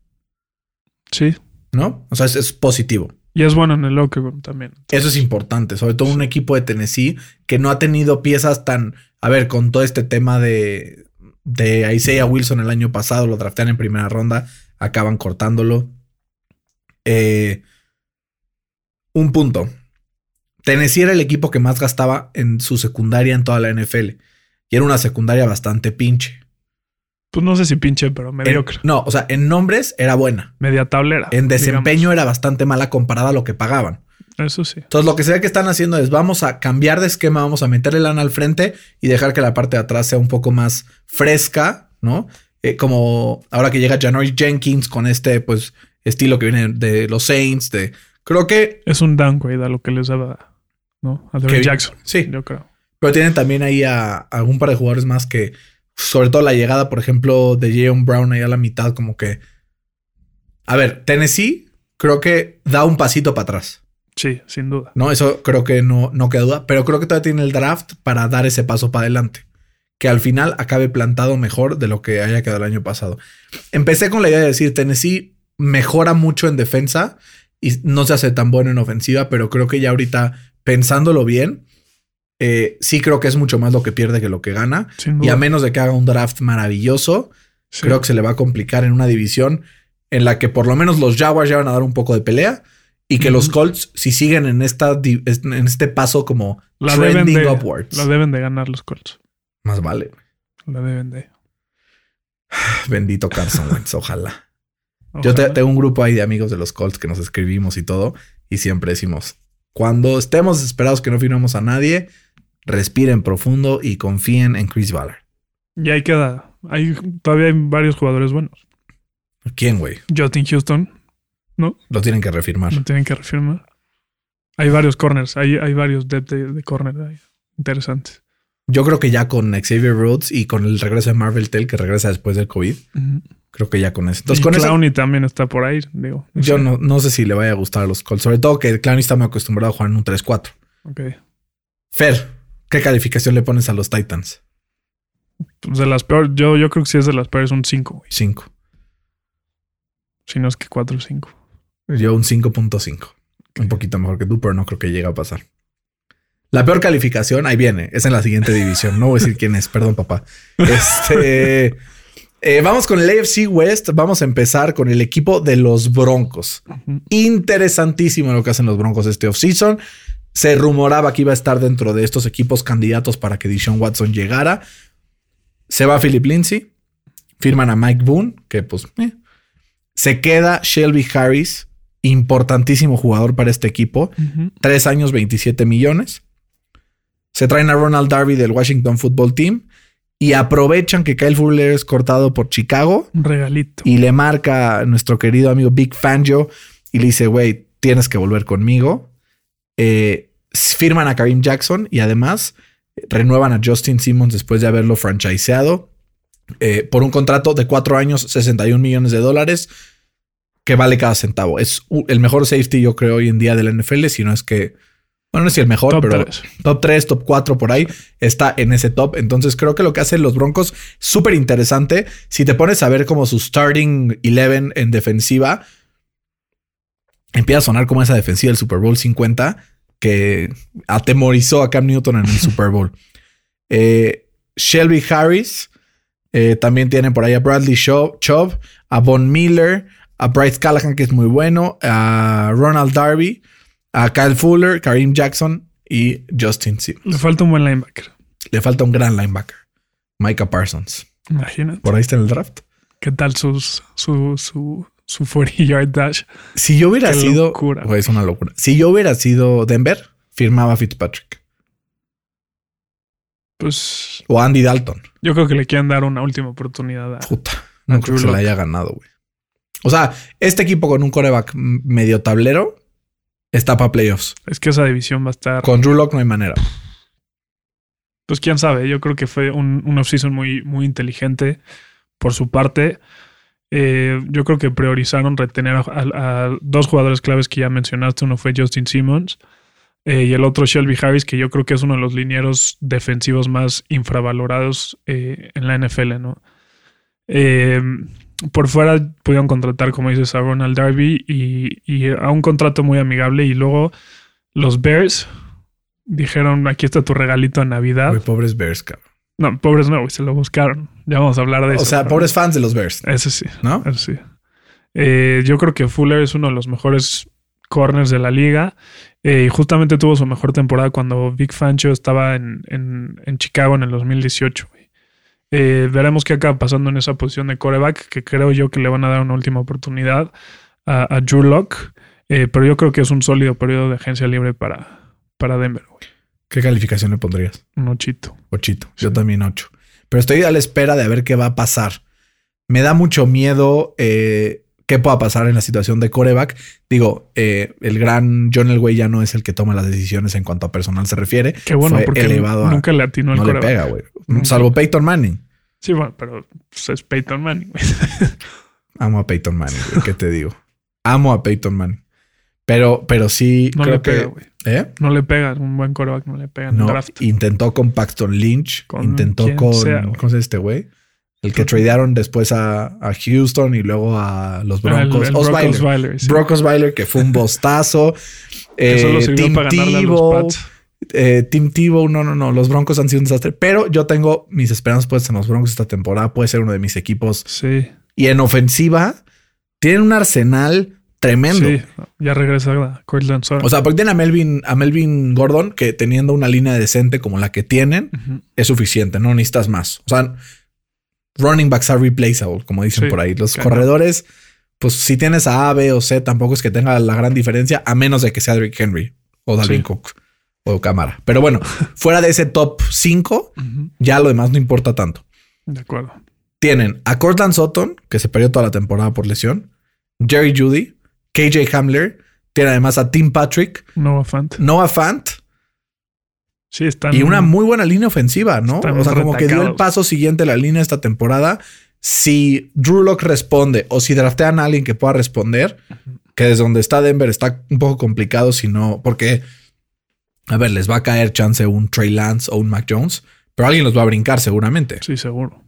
sí. ¿no? O sea, es, es positivo. Y es bueno en el room también. Eso es importante, sobre todo un equipo de Tennessee que no ha tenido piezas tan, a ver, con todo este tema de, de Isaiah Wilson el año pasado, lo draftean en primera ronda, acaban cortándolo. Eh, un punto. Tennessee era el equipo que más gastaba en su secundaria en toda la NFL. Y era una secundaria bastante pinche. Pues no sé si pinche, pero mediocre. En- no, o sea, en nombres era buena. Media tablera. En desempeño digamos. era bastante mala comparada a lo que pagaban. Eso sí. Entonces, lo que se ve que están haciendo es vamos a cambiar de esquema, vamos a meterle lana al frente y dejar que la parte de atrás sea un poco más fresca, ¿no? Eh, como ahora que llega Janory Jenkins con este, pues, estilo que viene de los Saints, de creo que Es un downgrade a lo que les daba, ¿no? A Derrick Jackson. sí. Yo creo. Pero tienen también ahí a, a algún par de jugadores más que, sobre todo la llegada, por ejemplo, de Jayon Brown ahí a la mitad, como que. A ver, Tennessee creo que da un pasito para atrás. Sí, sin duda. No, eso creo que no, no queda duda, pero creo que todavía tiene el draft para dar ese paso para adelante. Que al final acabe plantado mejor de lo que haya quedado el año pasado. Empecé con la idea de decir Tennessee mejora mucho en defensa y no se hace tan bueno en ofensiva, pero creo que ya ahorita pensándolo bien, eh, sí creo que es mucho más lo que pierde que lo que gana. Y a menos de que haga un draft maravilloso, Sí. creo que se le va a complicar en una división en la que por lo menos los Jaguars ya van a dar un poco de pelea y que los. Colts, si siguen en, esta, en este paso como la deben, trending de, upwards, la deben de ganar los Colts. más vale. La deben de. Bendito Carson Wentz, ojalá. Yo te- tengo un grupo ahí de amigos de los Colts que nos escribimos y todo y siempre decimos, cuando estemos desesperados que no firmamos a nadie, respiren profundo y confíen en Chris Ballard. Y ahí queda. Hay, todavía hay varios jugadores buenos. ¿Quién, güey? Justin Houston Lo tienen que refirmar. lo tienen que refirmar. Hay varios corners. Hay, hay varios depth de, de corner ahí. Interesantes. Yo creo que ya con Xavier Rhodes y con el regreso de Marvel Tell, que regresa después del COVID, creo que ya con eso. Entonces, y con eso, Clowney también está por ahí. Digo. yo no, no sé si le vaya a gustar a los Colts. Sobre todo que Clowney está muy acostumbrado a jugar en un 3-4. Ok. Fer, ¿qué calificación le pones a los Titans? Pues de las peores. Yo, yo creo que sí es de las peores un 5, güey. 5. Si no es que 4 o 5. Yo un 5.5. Un poquito mejor que tú, pero no creo que llegue a pasar. La peor calificación, ahí viene, es en la siguiente división. No voy a decir quién es, perdón, papá. Este. Eh, vamos con el AFC West. Vamos a empezar con el equipo de los Broncos. Interesantísimo lo que hacen los Broncos este offseason. Se rumoraba que iba a estar dentro de estos equipos candidatos para que Dishon Watson llegara. Se va Philip Lindsay. Firman a Mike Boone, que pues. eh. Se queda Shelby Harris, importantísimo jugador para este equipo. Tres años, 27 millones. Se traen a Ronald Darby del Washington Football Team y aprovechan que Kyle Fuller es cortado por Chicago Un regalito. y le marca a nuestro querido amigo Big Fangio y le dice, güey, tienes que volver conmigo. Eh, firman a Karim Jackson y además eh, renuevan a Justin Simmons después de haberlo franchiseado eh, por un contrato de cuatro años, 61 millones de dólares, que vale cada centavo. Es el mejor safety, yo creo, hoy en día de la NFL, si no es que, bueno, no es el mejor, Top pero top 3, top 4 por ahí, está en ese top. Entonces creo que lo que hacen los Broncos, súper interesante. Si te pones a ver como su starting 11 en defensiva, empieza a sonar como esa defensiva del Super Bowl 50 que atemorizó a Cam Newton en el Super Bowl. Eh, Shelby Harris, eh, también tienen por ahí a Bradley Chubb, a Von Miller, a Bryce Callahan, que es muy bueno, a Ronald Darby, a Kyle Fuller, Kareem Jackson y Justin Simmons. Le falta un buen linebacker. Le falta un gran linebacker, Micah Parsons. Imagínate. Por ahí está en el draft. ¿Qué tal sus, su, su, su 40 yard dash? Si yo hubiera Qué sido. locura. Es una locura. Si yo hubiera sido Denver, firmaba Fitzpatrick Pues o Andy Dalton. yo creo que le quieren dar una última oportunidad a, Puta, no A creo que se la haya ganado, güey. O sea, este equipo con un coreback medio tablero está para playoffs. Es que esa división va a estar. Con Drew Lock no hay manera. Pues quién sabe. Yo creo que fue un, un offseason muy, muy inteligente por su parte. Eh, yo creo que priorizaron retener a, a- a dos jugadores claves que ya mencionaste. Uno fue Justin Simmons eh, y el otro Shelby Harris, que yo creo que es uno de los linieros defensivos más infravalorados eh, en la NFL, ¿no? Por fuera pudieron contratar, como dices, a Ronald Darby y, y a un contrato muy amigable. Y luego los Bears dijeron: aquí está tu regalito de Navidad. Güey, pobres Bears, cabrón. No, pobres no, güey, se lo buscaron. Ya vamos a hablar de eso. O sea, pero- pobres fans de los Bears, Eso sí, ¿no? eso sí. Eh, yo creo que Fuller es uno de los mejores corners de la liga. eh, y justamente tuvo su mejor temporada cuando Vic Fancho estaba en, en- en Chicago en el 2018. güey. Eh, veremos qué acaba pasando en esa posición de coreback, que creo yo que le van a dar una última oportunidad a, a Drew Lock. pero yo creo que es un sólido periodo de agencia libre para, para Denver. güey. ¿Qué calificación le pondrías? Un ochito. Ochito. Yo también ocho. Pero estoy a la espera de a ver qué va a pasar. Me da mucho miedo eh, qué pueda pasar en la situación de coreback. Digo, eh, el gran John Elway ya no es el que toma las decisiones en cuanto a personal se refiere. Qué bueno, Fue porque elevado a- nunca le atinó el no le coreback. pega, güey. Salvo Peyton Manning. Sí, bueno, pero pues, es Peyton Manning. güey. Amo a Peyton Manning, güey, ¿Qué te digo? Amo a Peyton Manning. Pero, pero sí No creo le pega, güey. ¿Eh? No le pega. Un buen coreback no le pega en el No, draft. intentó con Paxton Lynch, Con intentó con. sea. ¿Cómo se este güey? El que tradearon después a, a Houston y luego a los Ah, Broncos. el Osweiler. Sí. Brock Osweiler, que fue un bostazo. Eh, solo sirvió Tim para ganarle a los Tebow, Pats. eh, Tim Tebow, no, no, no. Los Broncos han sido un desastre. Pero yo tengo mis esperanzas puestas en los Broncos esta temporada. Puede ser uno de mis equipos. Sí, Y en ofensiva, tienen un arsenal tremendo. sí. Ya regresa Cortland Sutton. O sea, porque tienen a Melvin, a Melvin Gordon, que teniendo una línea decente como la que tienen, es suficiente, no necesitas más. O sea, running backs are replaceable, como dicen Sí, por ahí. Los claro. corredores, pues si tienes a A, B o C, tampoco es que tenga la gran diferencia, a menos de que sea Derrick Henry o Dalvin Sí. Cook o Cámara. Pero bueno, fuera de ese top 5, Ujú. ya lo demás no importa tanto. De acuerdo. Tienen a Cortland Sutton, que se perdió toda la temporada por lesión, Jerry Judy, KJ Hamler, tiene además a Tim Patrick, Noah Fant. Noah Fant, Sí, están. y una muy buena línea ofensiva, ¿no? O sea, como que dio el paso siguiente a la línea esta temporada. Si Drew Lock responde o si draftean a alguien que pueda responder, que desde donde está Denver está un poco complicado, si no, porque, a ver, les va a caer chance un Trey Lance o un Mac Jones, pero alguien los va a brincar seguramente. Sí, seguro.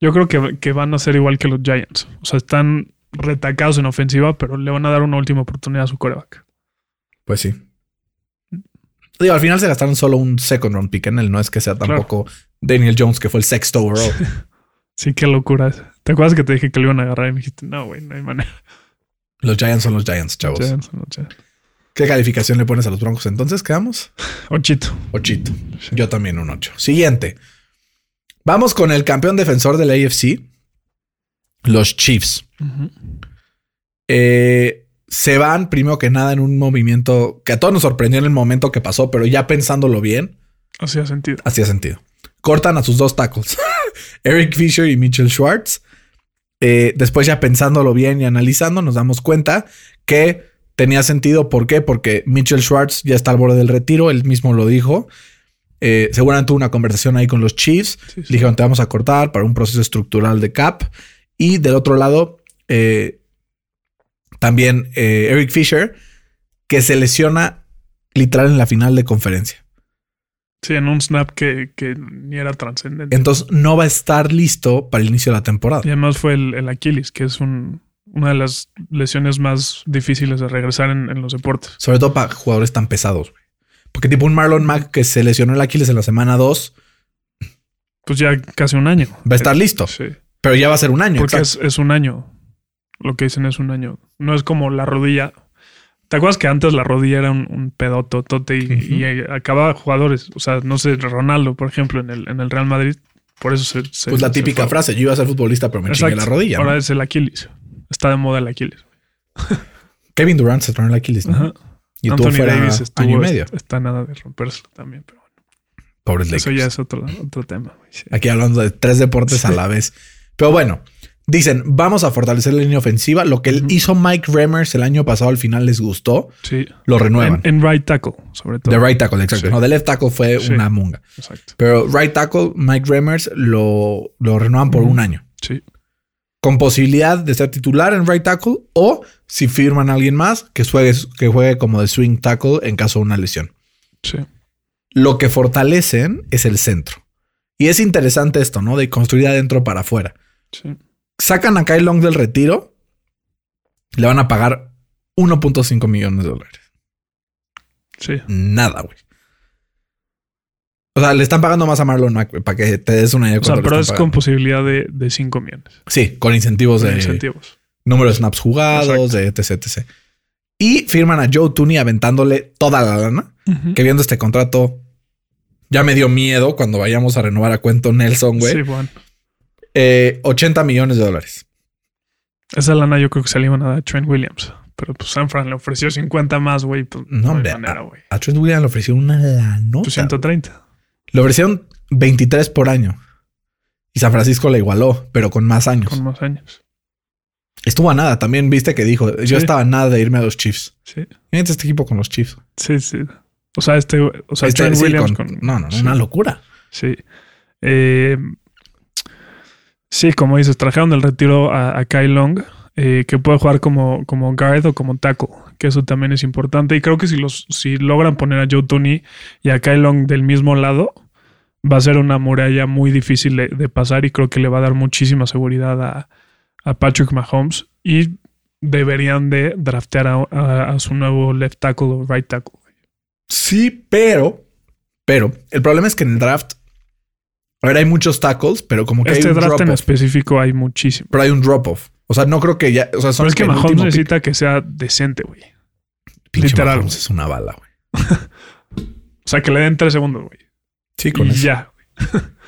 Yo creo que, que van a ser igual que los Giants. O sea, están retacados en ofensiva, pero le van a dar una última oportunidad a su coreback. Pues sí. Digo, al final se gastaron solo un second round pick en él, no es que sea tampoco Daniel Jones, que fue el sexto overall. Sí, qué locura es. ¿Te acuerdas que te dije que lo iban a agarrar y me dijiste, no, güey, no hay manera? Los Giants son los Giants, chavos. Giants, no, Giants. ¿Qué calificación le pones a los Broncos entonces? ¿Quedamos? Ochito. Ochito. Yo también un ocho. Siguiente. Vamos con el campeón defensor de la AFC, los Chiefs. Eh, se van primero que nada en un movimiento que a todos nos sorprendió en el momento que pasó, pero ya pensándolo bien, Hacía sentido. hacía sentido. Cortan a sus dos tackles, Eric Fisher y Mitchell Schwartz. Eh, después ya pensándolo bien y analizando, nos damos cuenta que tenía sentido. ¿Por qué? Porque Mitchell Schwartz ya está al borde del retiro, él mismo lo dijo. Eh, seguramente tuvo una conversación ahí con los Chiefs. Sí, sí. Le dijeron, te vamos a cortar para un proceso estructural de cap. Y del otro lado, eh, también eh, Eric Fisher, que se lesiona literal en la final de conferencia. Sí, en un snap que, que ni era trascendente. Entonces no va a estar listo para el inicio de la temporada. Y además fue el, el Aquiles, que es un, una de las lesiones más difíciles de regresar en, en los deportes. Sobre todo para jugadores tan pesados. Porque tipo un Marlon Mack que se lesionó el Aquiles en la semana 2 Pues ya casi un año. va a estar listo. Sí. Pero ya va a ser un año. Porque es, es un año. Lo que dicen es un año. No es como la rodilla. ¿Te acuerdas que antes la rodilla era un, un pedototote y, acababa jugadores? O sea, no sé, Ronaldo, por ejemplo, en el, en el Real Madrid. Por eso se. se- Pues la típica frase, yo iba a ser futbolista pero me chingué la rodilla. ¿no? Ahora es el Aquiles. Está de moda el Aquiles. Kevin Durant se tronó el Aquiles. ¿no? Ajá. Y tuvo fuera año y medio. Está nada de rompérselo también, pero bueno. Pobres Eso Lakers. ya es otro, otro tema. sí. Aquí hablando de tres deportes a la vez. Pero bueno, dicen, vamos a fortalecer la línea ofensiva. Lo que Ujú. hizo Mike Remmers el año pasado al final les gustó. Sí. Lo renuevan. En, en right tackle, sobre todo. De right tackle, exacto. Sí. No, de left tackle fue Sí. una munga. Exacto. Pero right tackle, Mike Remmers lo, lo renuevan por un año. Sí. Con posibilidad de ser titular en right tackle o si firman a alguien más que juegue, que juegue como de swing tackle en caso de una lesión. Sí. Lo que fortalecen es el centro. Y es interesante esto, ¿no? De construir de adentro para afuera. Sí. Sacan a Kyle Long del retiro, le van a pagar 1.5 millones de dólares. Sí. Nada, güey. O sea, le están pagando más a Marlon Mack para que te des una idea. de O sea, pero es con posibilidad de, de 5 millones. Sí, con incentivos de de, incentivos. número de snaps jugados, de etc, etc. Y firman a Joe Tooney aventándole toda la lana, que viendo este contrato ya me dio miedo cuando vayamos a renovar a Cuento Nelson, güey. Sí, bueno. Eh, 80 millones de dólares. Esa lana yo creo que se le iban a dar a Trent Williams. Pero pues San Fran le ofreció 50 más, güey. Pues, No, no, hombre, manera, a, güey. a Trent Williams le ofrecieron una lanota. Pues 130. Le ofrecieron 23 por año. Y San Francisco le igualó, pero con más años. Con más años. Estuvo a nada. También viste que dijo, yo Sí. estaba a nada de irme a los Chiefs. Sí. Fíjate este equipo con los Chiefs. Sí, sí. O sea, este, o sea, Este, Trent sí, Williams con- con, no, no, sí, una locura. Sí. Eh, sí, como dices, trajeron del retiro a, a Kai Long, eh, que puede jugar como, como guard o como tackle, que eso también es importante. Y creo que si los, si logran poner a Joe Tooney y a Kai Long del mismo lado, va a ser una muralla muy difícil de, pasar y creo que le va a dar muchísima seguridad a, a Patrick Mahomes. Y deberían de draftear a, a- a su nuevo left tackle o right tackle. Sí, pero, pero el problema es que en el draft, a ver, hay muchos tackles, pero como que Este hay un draft en específico hay muchísimo. Pero hay un drop-off. O sea, no creo que ya, o sea, son Pero es que el Mahomes pick. necesita que sea decente, güey. Literal. Mahomes es una bala, güey. O sea, que le den tres segundos, güey. Sí, con Y eso. ya.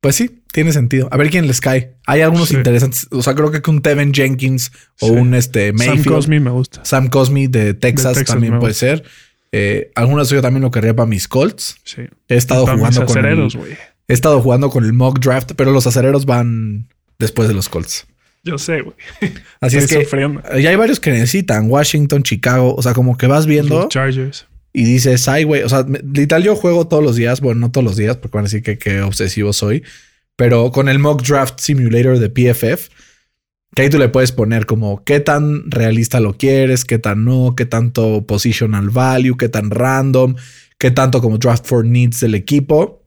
Pues sí, tiene sentido. A ver quién les cae. Hay algunos Sí. interesantes. O sea, creo que un Tevin Jenkins o Sí. un este Sam Mayfield. Cosmi me gusta. Sam Cosmi de Texas, Texas también puede ser. Eh, algunas yo también lo querría para mis Colts. Sí. He estado jugando con el, acereros, güey. He estado jugando con el mock draft, pero los acereros van después de los Colts. Yo sé, güey. Así es que sufriendo. ya hay varios que necesitan. Washington, Chicago. O sea, como que vas viendo Los Chargers. y dices, ay, güey. O sea, literal, yo juego todos los días. Bueno, no todos los días, porque van a decir que, que obsesivo soy. Pero con el mock draft simulator de PFF, que ahí tú le puedes poner como qué tan realista lo quieres, qué tan no, qué tanto positional value, qué tan random, qué tanto como draft for needs del equipo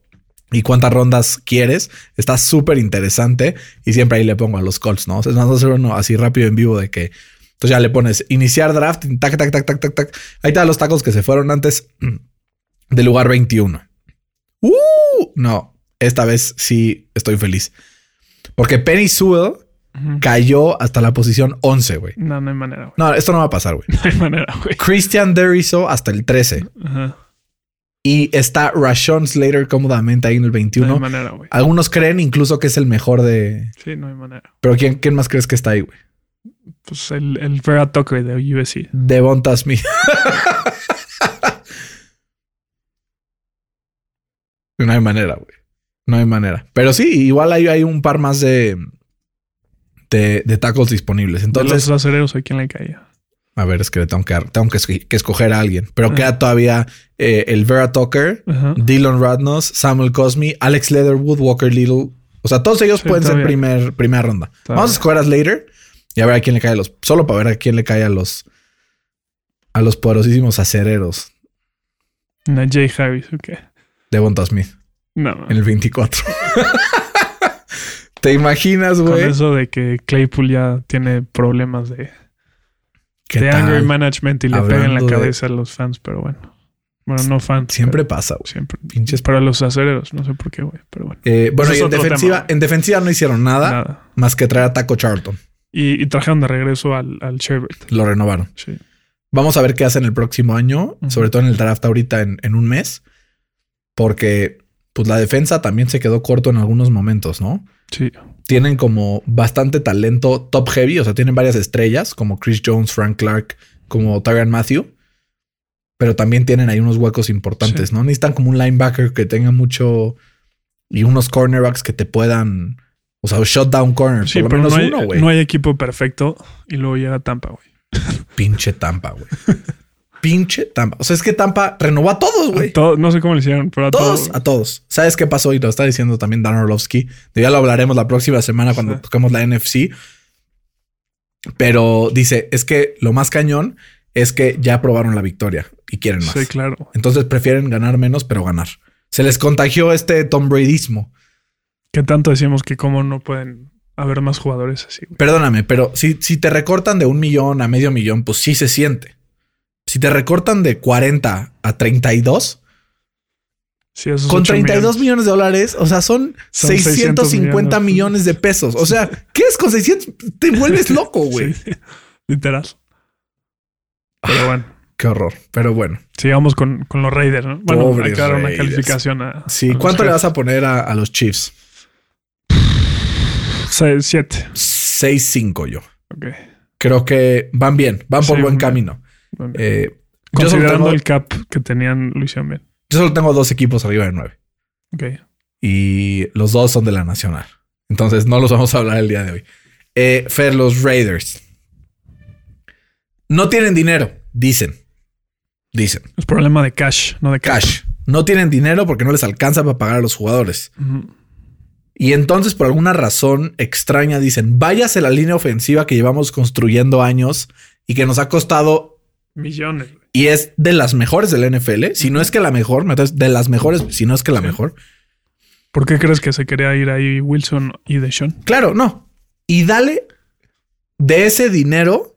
y cuántas rondas quieres. Está súper interesante y siempre ahí le pongo a los Colts, ¿no? O sea, es más, hacer uno así rápido en vivo de que entonces ya le pones iniciar draft, tac, tac, tac, tac, tac, tac. Ahí te dan los tacos que se fueron antes del lugar 21. ¡Uh! No, esta vez sí estoy feliz. Porque Penny Sewell cayó hasta la posición 11, güey. No, no hay manera, güey. No, esto no va a pasar, güey. No hay manera, güey. Christian Deriso hasta el 13. Ajá. Y está Rashon Slater cómodamente ahí en el No hay 21. manera, güey. Algunos creen incluso que es el mejor de... Sí, no hay manera. Pero ¿quién, quién más crees que está ahí, güey? Pues el, el Vera Tucker de USC. Devonta Smith. no hay manera, güey. No hay manera. Pero sí, igual hay, hay un par más de, de, de tackles disponibles. Entonces, Entonces, los acereros, ¿a quién le caía? A ver, es que tengo que, tengo que, que escoger a alguien. Pero Ajá. queda todavía eh, el Vera Tucker, Ajá. Dylan Radnos, Samuel Cosme, Alex Leatherwood, Walker Little. O sea, todos ellos Sí, pueden ser primer, primera ronda. Todavía. Vamos a escoger a Slater y a ver a quién le cae a los. Solo para ver a quién le cae a los. A los poderosísimos acereros Najee Harris, ¿o qué? de Bonta Smith No, no. en el 24. ¿Te imaginas, Con güey? eso de que Claypool ya tiene problemas de, ¿Qué de anger management y le pegan en la de- cabeza a los fans, pero bueno. Bueno, no fans. Siempre pero pasa, güey. Siempre. Pinches. Para los acereros, no sé por qué, güey, pero bueno. Eh, bueno, y en defensiva, tema. en defensiva no hicieron nada, Nada. más que traer a Taco Charlton. Y, y trajeron de regreso al, al Sherbert. Lo renovaron. Sí. Vamos a ver qué hacen el próximo año, sobre todo en el draft ahorita en, en un mes, porque pues la defensa también se quedó corto en algunos momentos, ¿no? Sí. Tienen como bastante talento top heavy, o sea, tienen varias estrellas como Chris Jones, Frank Clark, como Tyron Matthew, pero también tienen ahí unos huecos importantes, Sí. ¿no? Necesitan como un linebacker que tenga mucho y unos cornerbacks que te puedan, o sea, shutdown corner, Sí, por lo pero menos no hay, uno, güey. no hay equipo perfecto y luego llega Tampa, güey. Pinche Tampa, güey. Pinche Tampa. O sea, es que Tampa renovó a todos, güey. todo- No sé cómo le hicieron, pero a Todos, todos. a todos. ¿Sabes qué pasó? Y lo está diciendo también Dan Orlovsky. Ya lo hablaremos la próxima semana cuando Sí. toquemos la NFC. Pero dice, es que lo más cañón es que ya probaron la victoria y quieren más. Sí, claro. Entonces prefieren ganar menos, pero ganar. Se les contagió este Tom Bradyismo. Que tanto decimos que cómo no pueden haber más jugadores así, güey. Perdóname, pero si, si te recortan de un millón a medio millón, pues sí se siente. Si te recortan de 40 a 32, Sí, Con 8 32 millones. de dólares, o sea, son, Son 650 600 millones. de pesos. O sea, ¿qué es con 600? Te vuelves loco, güey. Sí, literal. Pero bueno, Qué horror. Pero bueno. sigamos con, con los Raiders, ¿no? Bueno, hay que dar una calificación a. Sí, a ¿cuánto le vas a poner a, a los Chiefs? Se- Siete. 6-5 yo. Ok. Creo que van bien, van por Sí, buen camino. Bueno, Eh, Considerando tengo, el cap que tenían, lo hicieron bien. yo solo tengo dos equipos arriba de 9 Ok. y los dos son de la Nacional. Entonces no los vamos a hablar el día de hoy. Eh, Fer, los Raiders. No tienen dinero, dicen. Dicen. Es problema de cash, no de cap. Cash. No tienen dinero porque no les alcanza para pagar a los jugadores. Y entonces, por alguna razón extraña, dicen: váyase la línea ofensiva que llevamos construyendo años y que nos ha costado Millones. güey. y es de las mejores del NFL. Si no es que la mejor, de las mejores, si no es que la Sí. mejor. ¿Por qué crees que se quería ir ahí Wilson y Deshaun? Claro, no. Y dale de ese dinero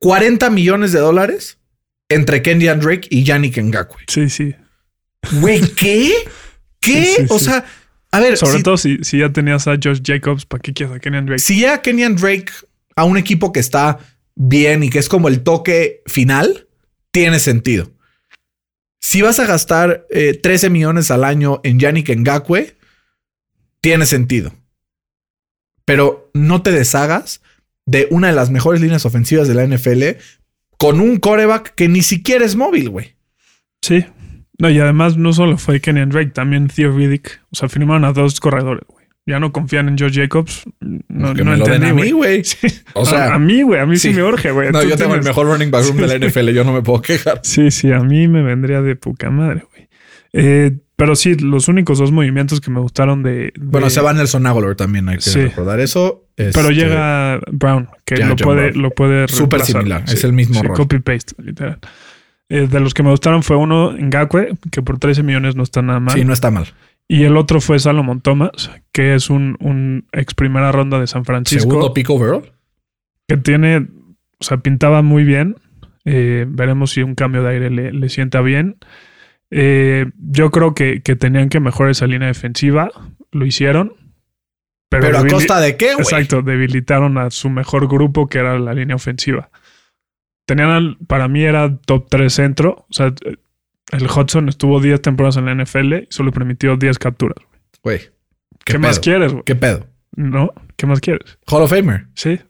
40 millones de dólares entre Kenyan Drake y Yannick Ngakwe. Sí, sí. Güey, ¿qué? ¿Qué? Sí, sí, o sea, a ver, Sobre si, todo si, si ya tenías a Josh Jacobs, ¿para qué quieres a Kenyan Drake? si llega Kenyan Drake a un equipo que está bien y que es como el toque final, tiene sentido. Si vas a gastar eh, 13 millones al año en Yannick Ngakwe, tiene sentido. Pero no te deshagas de una de las mejores líneas ofensivas de la NFL con un coreback que ni siquiera es móvil, güey. Sí. No, y además no solo fue Kenyan Drake, también Theo Riddick. O sea, firmaron a dos corredores. Ya no confían en Josh Jacobs. No, que no me lo den entendí, a mí, güey. Sí. O sea, a, a mí, güey, a mí sí, sí. me urge, güey. No, yo tengo el mejor running back room de la NFL, yo no me puedo quejar. Sí, sí, a mí me vendría de poca madre, güey. Eh, pero sí, los únicos dos movimientos que me gustaron de. de- Bueno, se va Nelson Aguilar también, hay que Sí. recordar eso. Pero Este, llega Brown, que Ya, lo puede, Brown. lo puede Súper reemplazar. similar, es el mismo rol. Copy paste, literal. Eh, de los que me gustaron fue uno en Ngakwe, que por 13 millones no está nada mal. Sí, no está mal. Y el otro fue Salomon Thomas, que es un, un ex primera ronda de San Francisco. Segundo pick overall. que tiene, o sea, pintaba muy bien. Eh, veremos si un cambio de aire le, le sienta bien. Eh, yo creo que, que tenían que mejorar esa línea defensiva. Lo hicieron. Pero, Pero, a costa de qué, güey. Exacto, debilitaron a su mejor grupo, que era la línea ofensiva. Tenían, al- para mí era top 3 centro. O sea, el Hudson estuvo 10 temporadas en la NFL y solo permitió 10 capturas. Güey. ¿Qué, más pedo? quieres, güey? ¿Qué pedo? ¿No? ¿Qué más quieres? Hall of Famer. Sí.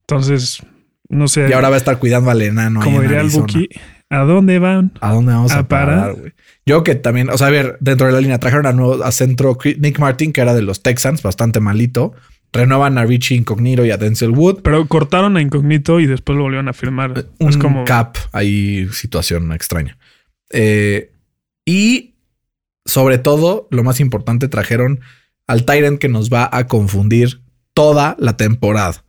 Entonces, no sé. Y ahora va a estar cuidando al enano. ahí Como en diría el. Buki, ¿a dónde van? ¿A dónde vamos a, ¿A parar? güey? Yo que también, o sea, a ver, dentro de la línea trajeron a, nuevo, a centro Nick Martin, que era de los Texans, bastante malito. Renuevan a Richie Incognito y a Denzel Wood. Pero cortaron a Incognito y después lo volvieron a firmar. Un es como. cap, ahí situación extraña. Eh, y sobre todo, lo más importante, trajeron al Tyrant que nos va a confundir toda la temporada.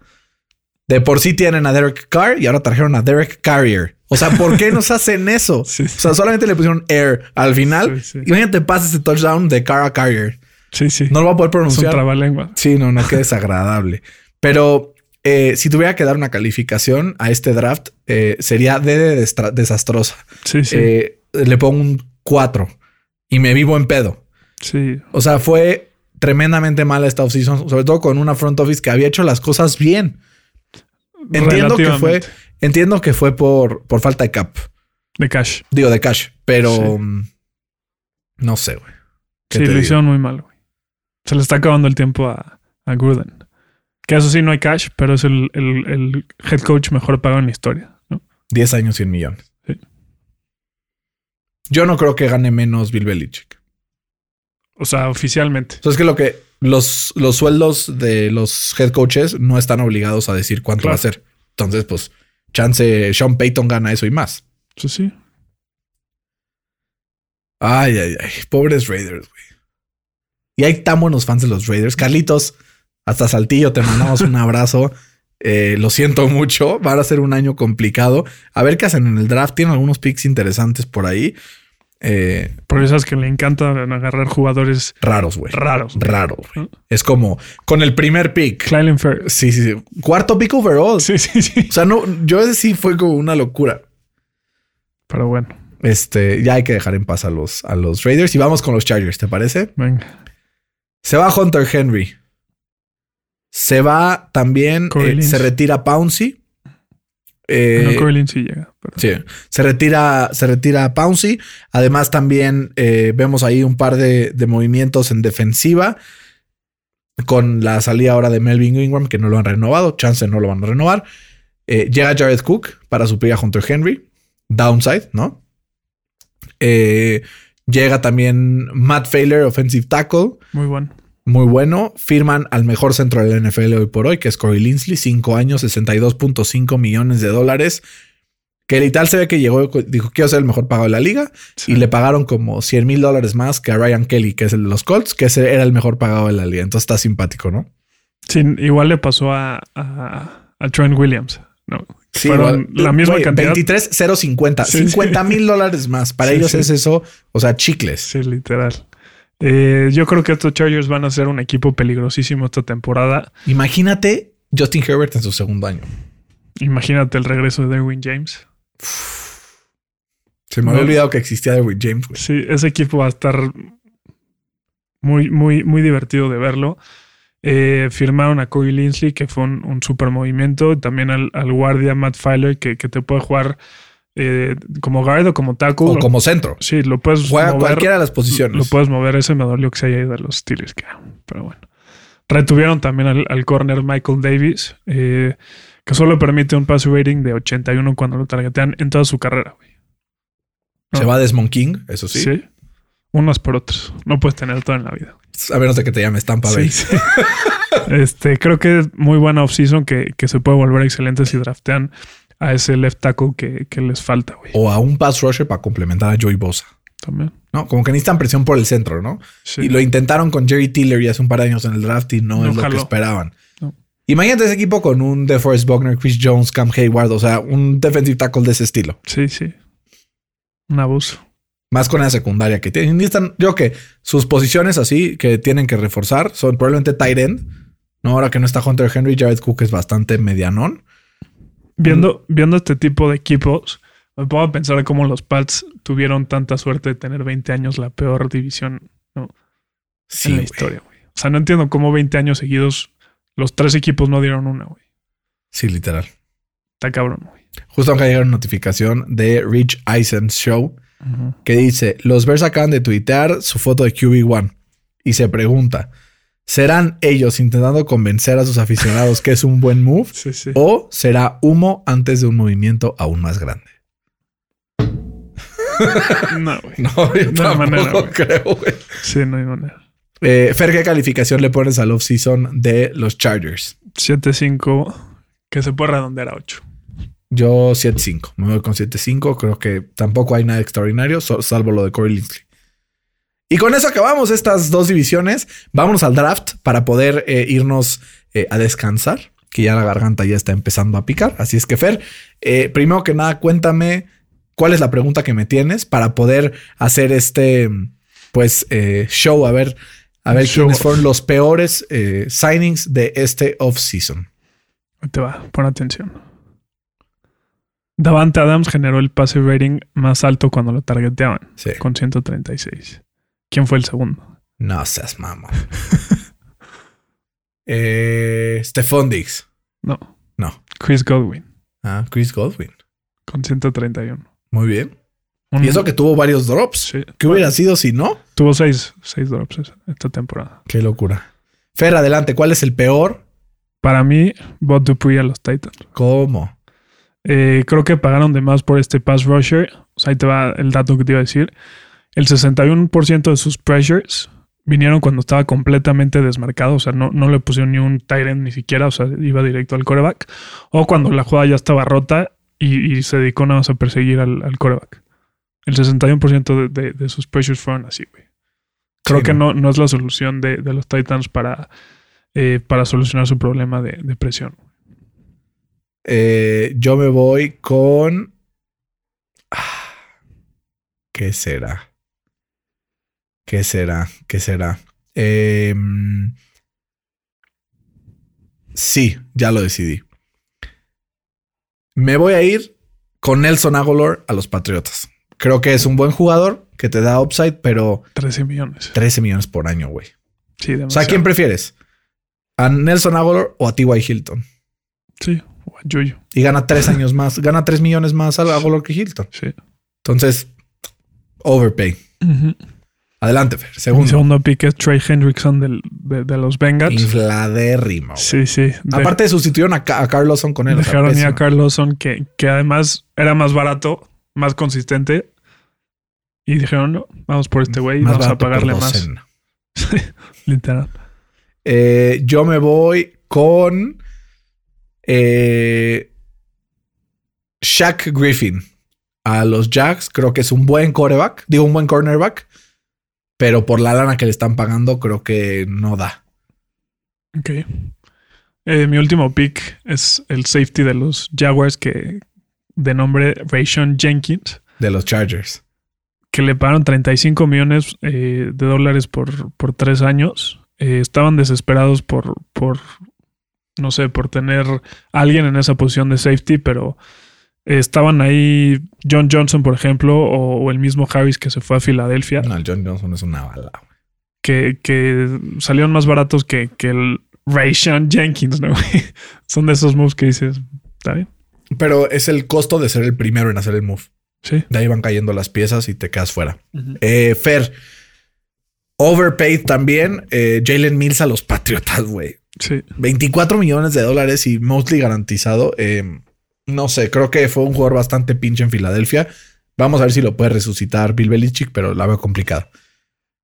De por sí tienen a Derek Carr y ahora trajeron a Derek Carrier. O sea, ¿por qué nos hacen eso? Sí. O sea, solamente le pusieron Air al final. Sí. Imagínate, pasa ese touchdown de Carr a Carrier. Sí, sí. No lo va a poder es un pronunciar. trabalengua. Sí, no, no, qué desagradable. Pero eh, si tuviera que dar una calificación a este draft, eh, sería de, desastrosa. Sí, sí. Eh, le pongo un 4 y me vivo en pedo. sí. O sea, fue tremendamente mala esta offseason, sobre todo con una front office que había hecho las cosas bien. Entiendo que fue, entiendo que fue por, por falta de cap, De cash. digo de cash, pero Sí. mm, no sé, güey. ¿Qué Sí, lo hicieron muy mal, güey. Se le está acabando el tiempo a, a Gruden. Que eso sí, no hay cash, pero es el, el- el head coach mejor pagado en la historia. ¿no? 10 años, 100 millones. Sí. Yo no creo que gane menos Bill Belichick. O sea, oficialmente. O sea, es que lo que los, los sueldos de los head coaches no están obligados a decir cuánto Claro. va a ser. Entonces, pues, chance Sean Payton gana eso y más. Eso sí. Ay, ay, ay. Pobres Raiders, güey. Y hay tan buenos fans de los Raiders. Carlitos, hasta Saltillo, te mandamos un abrazo. Eh, lo siento mucho. Va a ser un año complicado. A ver qué hacen en el draft. Tienen algunos picks interesantes por ahí. Eh, Por eso es que le encanta agarrar jugadores raros, güey. raros. Raro, güey. ¿no? Es como con el primer pick. Clyde Fair. Sí, sí, sí. Cuarto pick overall. Sí, sí, sí. O sea, no, yo ese sí fue como una locura. Pero bueno. Este, ya hay que dejar en paz a los, a los Raiders y vamos con los Chargers, ¿te parece? Venga. Se va Hunter Henry. Se va también, eh, se retira Pouncy. Eh, no, Lindsey llega. pero- Sí, se retira, se retira Pouncy. Además, también eh, vemos ahí un par de, de movimientos en defensiva con la salida ahora de Melvin Ingram, que no lo han renovado. Chance no lo van a renovar. Eh, llega Jared Cook para suplir a Hunter Henry. Downside, ¿no? Llega también Matt Failer, offensive tackle. Muy bueno. Muy bueno. Firman al mejor centro del NFL hoy por hoy, que es Corey Linsley. Cinco años, 62.5 millones de dólares. Que literal se ve que llegó, dijo, quiero ser el mejor pagado de la liga. Sí. Y le pagaron como 100 mil dólares más que a Ryan Kelly, que es el de los Colts, que ese era el mejor pagado de la liga. Entonces está simpático, ¿no? Sí, igual le pasó a, a, a Trent Williams. No, fueron igual. la misma Güey, cantidad. 23, 050. Sí, sí. 50 mil dólares más. Para Sí, ellos sí. es eso, o sea, chicles. Sí, literal. Eh, yo creo que estos Chargers van a ser un equipo peligrosísimo esta temporada. Imagínate Justin Herbert en su segundo año. Imagínate el regreso de Derwin James. Se me había olvidado que existía Derwin James, güey. Sí, ese equipo va a estar muy, muy, muy divertido de verlo. Eh, firmaron a Corey Linsley, que fue un, un super movimiento. También al, al guardia Matt Filer, que, que te puede jugar eh, como guard o como tackle. O como centro. Sí, lo puedes Juega mover. cualquiera de las posiciones. Lo puedes mover. Ese me dolió que se haya ido a los Steelers. que- Pero bueno. Retuvieron también al, al corner Michael Davis, eh, que solo permite un pass rating de 81 cuando lo targetean en toda su carrera. güey. Se va Desmond King, eso sí. Sí. Unas por otras. No puedes tener todo en la vida. A menos de que te llames Tampa Bay. Sí, sí. este, creo que es muy buena offseason que, que se puede volver excelente si draftean a ese left tackle que, que les falta, güey. O a un pass rusher para complementar a Joey Bosa. También. No, como que necesitan presión por el centro, ¿no? Sí. Y lo intentaron con Jerry Tiller ya hace un par de años en el draft y no, No es lo jaló. que esperaban. No. Imagínate ese equipo con un DeForest Buckner, Chris Jones, Cam Hayward, o sea, un defensive tackle de ese estilo. sí, sí. Un abuso. Más con la secundaria que tienen. Necesitan, yo que sus posiciones así que tienen que reforzar son probablemente tight end. No, ahora que no está Hunter Henry, Jared Cook es bastante medianón. Viendo, viendo este tipo de equipos, me a pensar cómo los Pats tuvieron tanta suerte de tener 20 años la peor división Sí, en la historia, güey. O sea, no entiendo cómo 20 años seguidos los tres equipos no dieron una, güey. Sí, literal. Está cabrón, güey. Justo acá llega una notificación de Rich Eisen Show que dice: Los Bears acaban de tuitear su foto de QB1 y se pregunta: ¿serán ellos intentando convencer a sus aficionados que es un buen move Sí, sí. o será humo antes de un movimiento aún más grande? No, güey. No, yo No hay manera, güey. creo, güey. Sí, no hay manera. Eh, Fer, ¿qué calificación le pones al offseason de los Chargers? 7-5, que se puede redondear a 8. Yo 7-5. Me voy con 7-5. Creo que tampoco hay nada extraordinario, salvo lo de Corey Linsley. Y con eso acabamos estas dos divisiones. Vámonos al draft para poder eh, irnos eh, a descansar, que ya la garganta ya está empezando a picar. Así es que, Fer, eh, primero que nada, cuéntame cuál es la pregunta que me tienes para poder hacer este, pues, show. A ver, a ver Show. quiénes fueron los peores signings de este offseason. Te va, pon atención. Davante Adams generó el pase rating más alto cuando lo targeteaban, Sí. con 136. ¿Quién fue el segundo? No seas mamá. eh, Stephon Diggs. No, No. Chris Godwin, Ah, Chris Godwin. con 131. Muy bien. Un- Y eso que tuvo varios drops. Sí. ¿Qué hubiera sido si no? Tuvo seis, seis drops esta temporada. Qué locura. Fer, adelante. ¿Cuál es el peor? Para mí, Bot Dupree a los Titans. ¿Cómo? Eh, creo que pagaron de más por este pass rusher. O sea, ahí te va el dato que te iba a decir. El 61% de sus pressures vinieron cuando estaba completamente desmarcado. O sea, no, no le pusieron ni un tight end ni siquiera. O sea, iba directo al coreback. O cuando la jugada ya estaba rota y, y se dedicó nada más a perseguir al, al coreback. El 61% de, de- de sus pressures fueron así, güey. Creo Sí, que no, no es la solución de, de los Titans para, eh, para solucionar su problema de, de presión. Eh, yo me voy con. Ah, ¿Qué será? ¿Qué será? ¿Qué será? Em, sí, ya lo decidí. Me voy a ir con Nelson Aguilar a los Patriotas. Creo que es un buen jugador que te da upside, pero 13 millones. 13 millones por año, güey. Sí, O sea, ¿quién prefieres? ¿A Nelson Aguilar o a T.Y. Hilton? Sí, o a Yuyu. Y gana tres años más, gana 3 millones más a Aguilar que Hilton. Sí. Entonces, overpay. Adelante, Fer. Segundo. segundo pick es Trey Hendrickson del- de, de los Bengals. Infladérrimo. Sí, sí. De- Aparte, sustituyeron a, a Carl Lawson con él. o sea, dejaron ir a. Carl Lawson, que, que además era más barato, más consistente. Y dijeron, no, vamos por este güey y vamos a pagarle más. Literal. Eh, yo me voy con eh, Shaq Griffin a los Jacks. Creo que es un buen coreback, digo un buen cornerback, pero por la lana que le están pagando, creo que no da. Ok. Eh, mi último pick es el safety de los Jaguars, que de nombre Rayshon Jenkins, De los Chargers. que le pagaron 35 millones eh, de dólares por, por tres años. Eh, estaban desesperados por, por, no sé, por tener a alguien en esa posición de safety, pero estaban ahí John Johnson, por ejemplo, o, o el mismo Harris que se fue a Filadelfia, No, el John Johnson es una bala. güey. que, que salieron más baratos que, que el Rayshon Jenkins, ¿no? Son de esos moves que dices, ¿está bien? Pero es el costo de ser el primero en hacer el move. Sí. De ahí van cayendo las piezas y te quedas fuera. Eh, Fer, overpaid también. eh, Jalen Mills a los Patriotas, güey. Sí. 24 millones de dólares y mostly garantizado. Eh, no sé, creo que fue un jugador bastante pinche en Filadelfia. Vamos a ver si lo puede resucitar Bill Belichick, pero la veo complicada.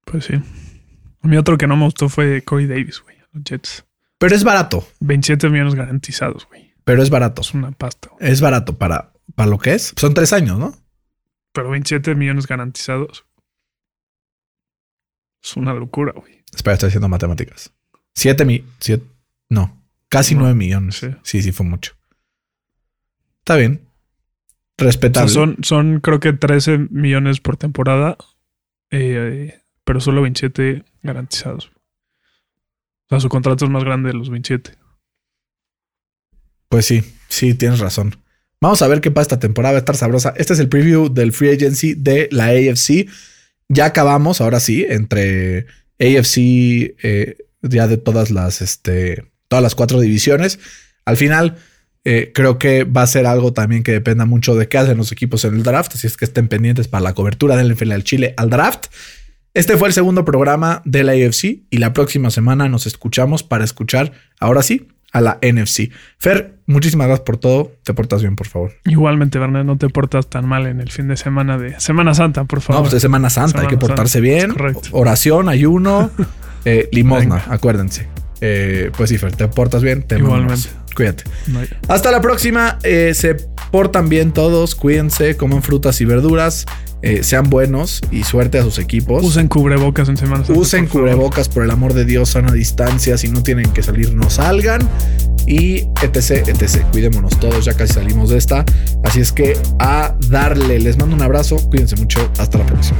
Pues sí. A mí otro que no me gustó fue Corey Davis, güey. Los Jets. Pero es barato, 27 millones garantizados, güey. pero es barato. Es una pasta. güey. Es barato para, para lo que es. Son tres años, ¿no? Pero 27 millones garantizados. Es una locura, güey. Espera, estoy haciendo matemáticas. Siete mi... Siete, no, casi No, nueve millones. sí. Sí. sí, fue mucho. Está bien. O sea, Respetable. son, son creo que 13 millones por temporada, eh, pero solo 27 garantizados. O sea, su contrato es más grande de los 27. Pues sí, sí, tienes razón. Vamos a ver qué pasa esta temporada, va a estar sabrosa. Este es el preview del Free Agency de la AFC. Ya acabamos, ahora sí, entre AFC, eh, ya de todas las, este, todas las cuatro divisiones. Al final, eh, creo que va a ser algo también que dependa mucho de qué hacen los equipos en el draft. Así es que estén pendientes para la cobertura del NFL al Chile al draft. Este fue el segundo programa de la AFC y la próxima semana nos escuchamos para escuchar, ahora sí, a la NFC. Fer, muchísimas gracias por todo. Te portas bien, por favor. Igualmente, Bernard, no te portas tan mal en el fin de semana de Semana Santa, por No, favor. pues es Semana Santa, hay que portarse Santa, bien. Oración, ayuno, eh, limosna, Venga. acuérdense. Eh, pues sí, Fer, te portas bien. Te Igualmente. Cuídate. No Hasta la próxima. Eh, se portan bien todos. Cuídense, coman frutas y verduras. eh, sean buenos y suerte a sus equipos. Usen cubrebocas en Semana Santa. Usen por favor. cubrebocas, por el amor de Dios, sana distancia. Si no tienen que salir, no salgan. Y etc, etc. Cuidémonos todos, ya casi salimos de esta. Así es que a darle. Les mando un abrazo. Cuídense mucho. Hasta la próxima.